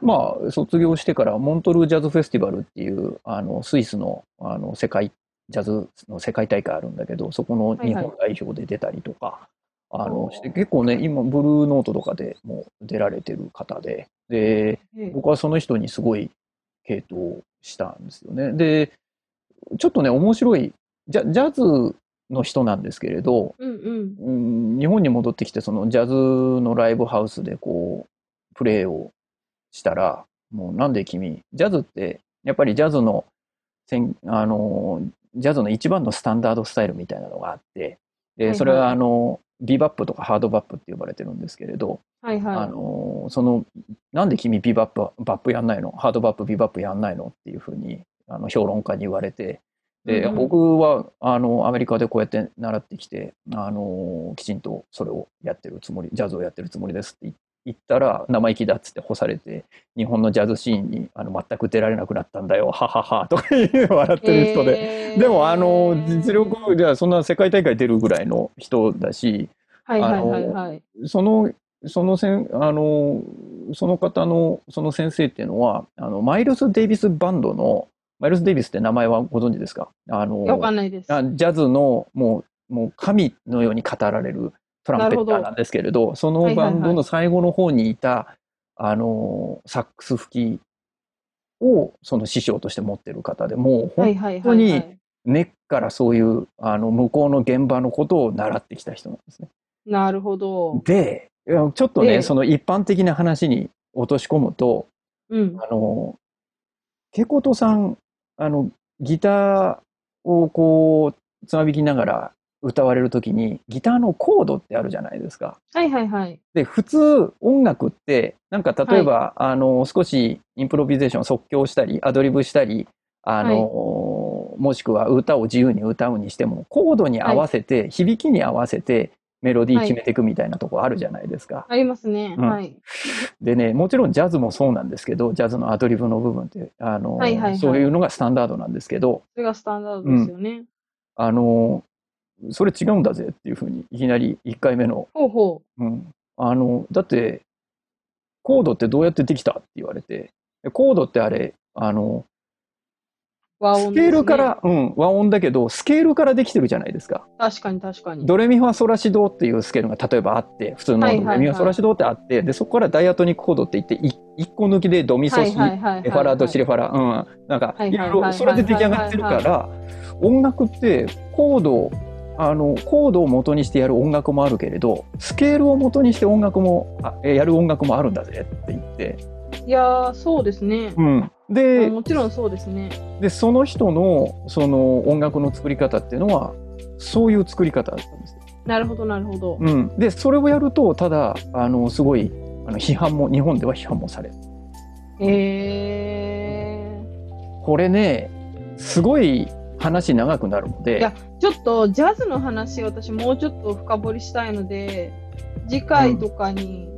Speaker 2: まあ、卒業してからモントルージャズフェスティバルっていう、あの、スイスの、あの、世界、ジャズの世界大会あるんだけど、そこの日本代表で出たりとか、はいはい、あの、して結構ね、今、ブルーノートとかでも出られてる方で、で、僕はその人にすごい系統したんですよね。で、ちょっとね、面白い、ジャジャズの人なんですけれど、うんうん、日本に戻ってきてそのジャズのライブハウスでこうプレーをしたらもうなんで君ジャズってやっぱりジャズのあのジャズの一番のスタンダードスタイルみたいなのがあってでそれはあの、ビバップとかハードバップって呼ばれてるんですけれど、はいはい、あのそのなんで君ビバップバップやんないの？ハードバップビバップやんないの？っていうふうにあの評論家に言われてで、うん、僕はあのアメリカでこうやって習ってきてあのきちんとそれをやってるつもりジャズをやってるつもりですって言ったら生意気だっつって干されて日本のジャズシーンにあの全く出られなくなったんだよはははとか笑ってる人で、えー、でもあの実力ではそんな世界大会出るぐらいの人だし、はいはいはいはい、そのそのせんあのその方のその先生っていうのはあのマイルス・デイビスバンドのマイルス・デイビスって名前はご存知ですか？
Speaker 1: あの、わかんないです。ジ
Speaker 2: ャズのもう、もう神のように語られるトランペッターなんですけれど、どそのバンドの最後の方にいた、はいはいはい、あの、サックス吹きをその師匠として持ってる方で、もう本当に根っからそういう、あの、向こうの現場のことを習ってきた人なんですね。
Speaker 1: なるほど。
Speaker 2: で、ちょっとね、
Speaker 1: ええ
Speaker 2: その一般的な話に落とし込むと、
Speaker 1: うん。
Speaker 2: あの、ケコトさん、あの、ギターをこう、つまびきながら歌われるときに、ギターのコードってあるじゃないですか。
Speaker 1: はいはいはい。
Speaker 2: で、普通音楽って、なんか例えば、あの、少しインプロビゼーション即興したり、アドリブしたり、あの、もしくは歌を自由に歌うにしても、コードに合わせて、響きに合わせてメロディー決めていくみたいなとこあるじゃないですか。
Speaker 1: ありますね。
Speaker 2: うん
Speaker 1: はい。
Speaker 2: でね、もちろんジャズもそうなんですけど、ジャズのアドリブの部分って、あの、
Speaker 1: はいはいはい
Speaker 2: そういうのがスタンダードなんですけど、
Speaker 1: それがスタンダードですよね。
Speaker 2: あの、それ違うんだぜっていうふうに、いきなり1回目の、
Speaker 1: ほうほ
Speaker 2: うん、あの、だって、コードってどうやってできたって言われて、でコードってあれ、あの、
Speaker 1: う。和音ね。
Speaker 2: ケールから、うん、和音だけど、スケールからできてるじゃないですか。
Speaker 1: 確かに確かに。
Speaker 2: ドレミファソラシドっていうスケールが例えばあって、普通のドレ
Speaker 1: はいはい。はい
Speaker 2: ミファソラシドってあって、で、そこからダイアトニックコードって言って、い一個抜きでドミソシ、
Speaker 1: はいはいはいはい
Speaker 2: レファラドシレファラ、うん、なんか
Speaker 1: はい
Speaker 2: いろい
Speaker 1: はいはい。はい
Speaker 2: ろそれで出来上がってるから、音楽ってコード、あの、コードを元にしてやる音楽もあるけれど、スケールを元にして音楽も、やる音楽もあるんだぜって言って、
Speaker 1: いやー、そうですね。
Speaker 2: うん。で、
Speaker 1: もちろんそうですね。
Speaker 2: で、その人の、その音楽の作り方っていうのは、そういう作り方だったんですよ。
Speaker 1: なるほどなるほど。
Speaker 2: うん。で、それをやると、ただ、あの、すごい、あの批判も、日本では批判もされる。
Speaker 1: へ
Speaker 2: これね、すごい話長くなるので、
Speaker 1: いやー。ちょっとジャズの話、私もうちょっと深掘りしたいので、次回とかに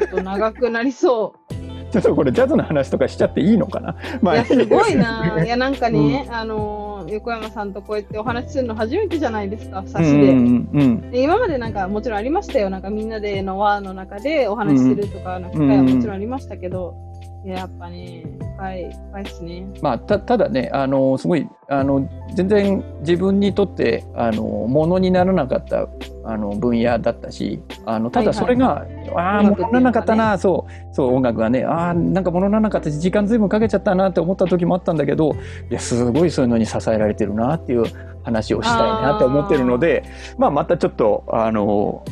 Speaker 1: ちょっと長くなりそう。
Speaker 2: ちょっとこれジャズの話とかしちゃっていいのかな？ま
Speaker 1: いや、すごい
Speaker 2: で
Speaker 1: な。
Speaker 2: す
Speaker 1: いや、なんかね、あのー、横山さんとこうやってお話しするの初めてじゃないですか、差しで。
Speaker 2: うんうんうん
Speaker 1: で今までなんかもちろんありましたよ。なんかみんなでの輪の中でお話しするとか、なんか機会はもちろんありましたけど、いややっぱね、深い、深いですね。
Speaker 2: まあ、たただねあのすごいあの全然自分にとってあのものにならなかったあの分野だったしあのただそれが、ああものにならなかったな、そうそう音楽がねああなんかものにならなかったし時間ずいぶんかけちゃったなって思った時もあったんだけどいやすごいそういうのに支えられてるなっていう話をしたいなって思ってるのでまあ、またちょっとあの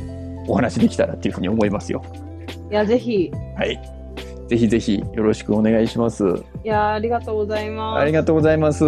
Speaker 2: お話できたらっていうふうに思いますよ。
Speaker 1: いや、ぜひ、い
Speaker 2: はいぜひぜひよろしくお願いします。
Speaker 1: や、ありがとうございます。
Speaker 2: ありがとうございます。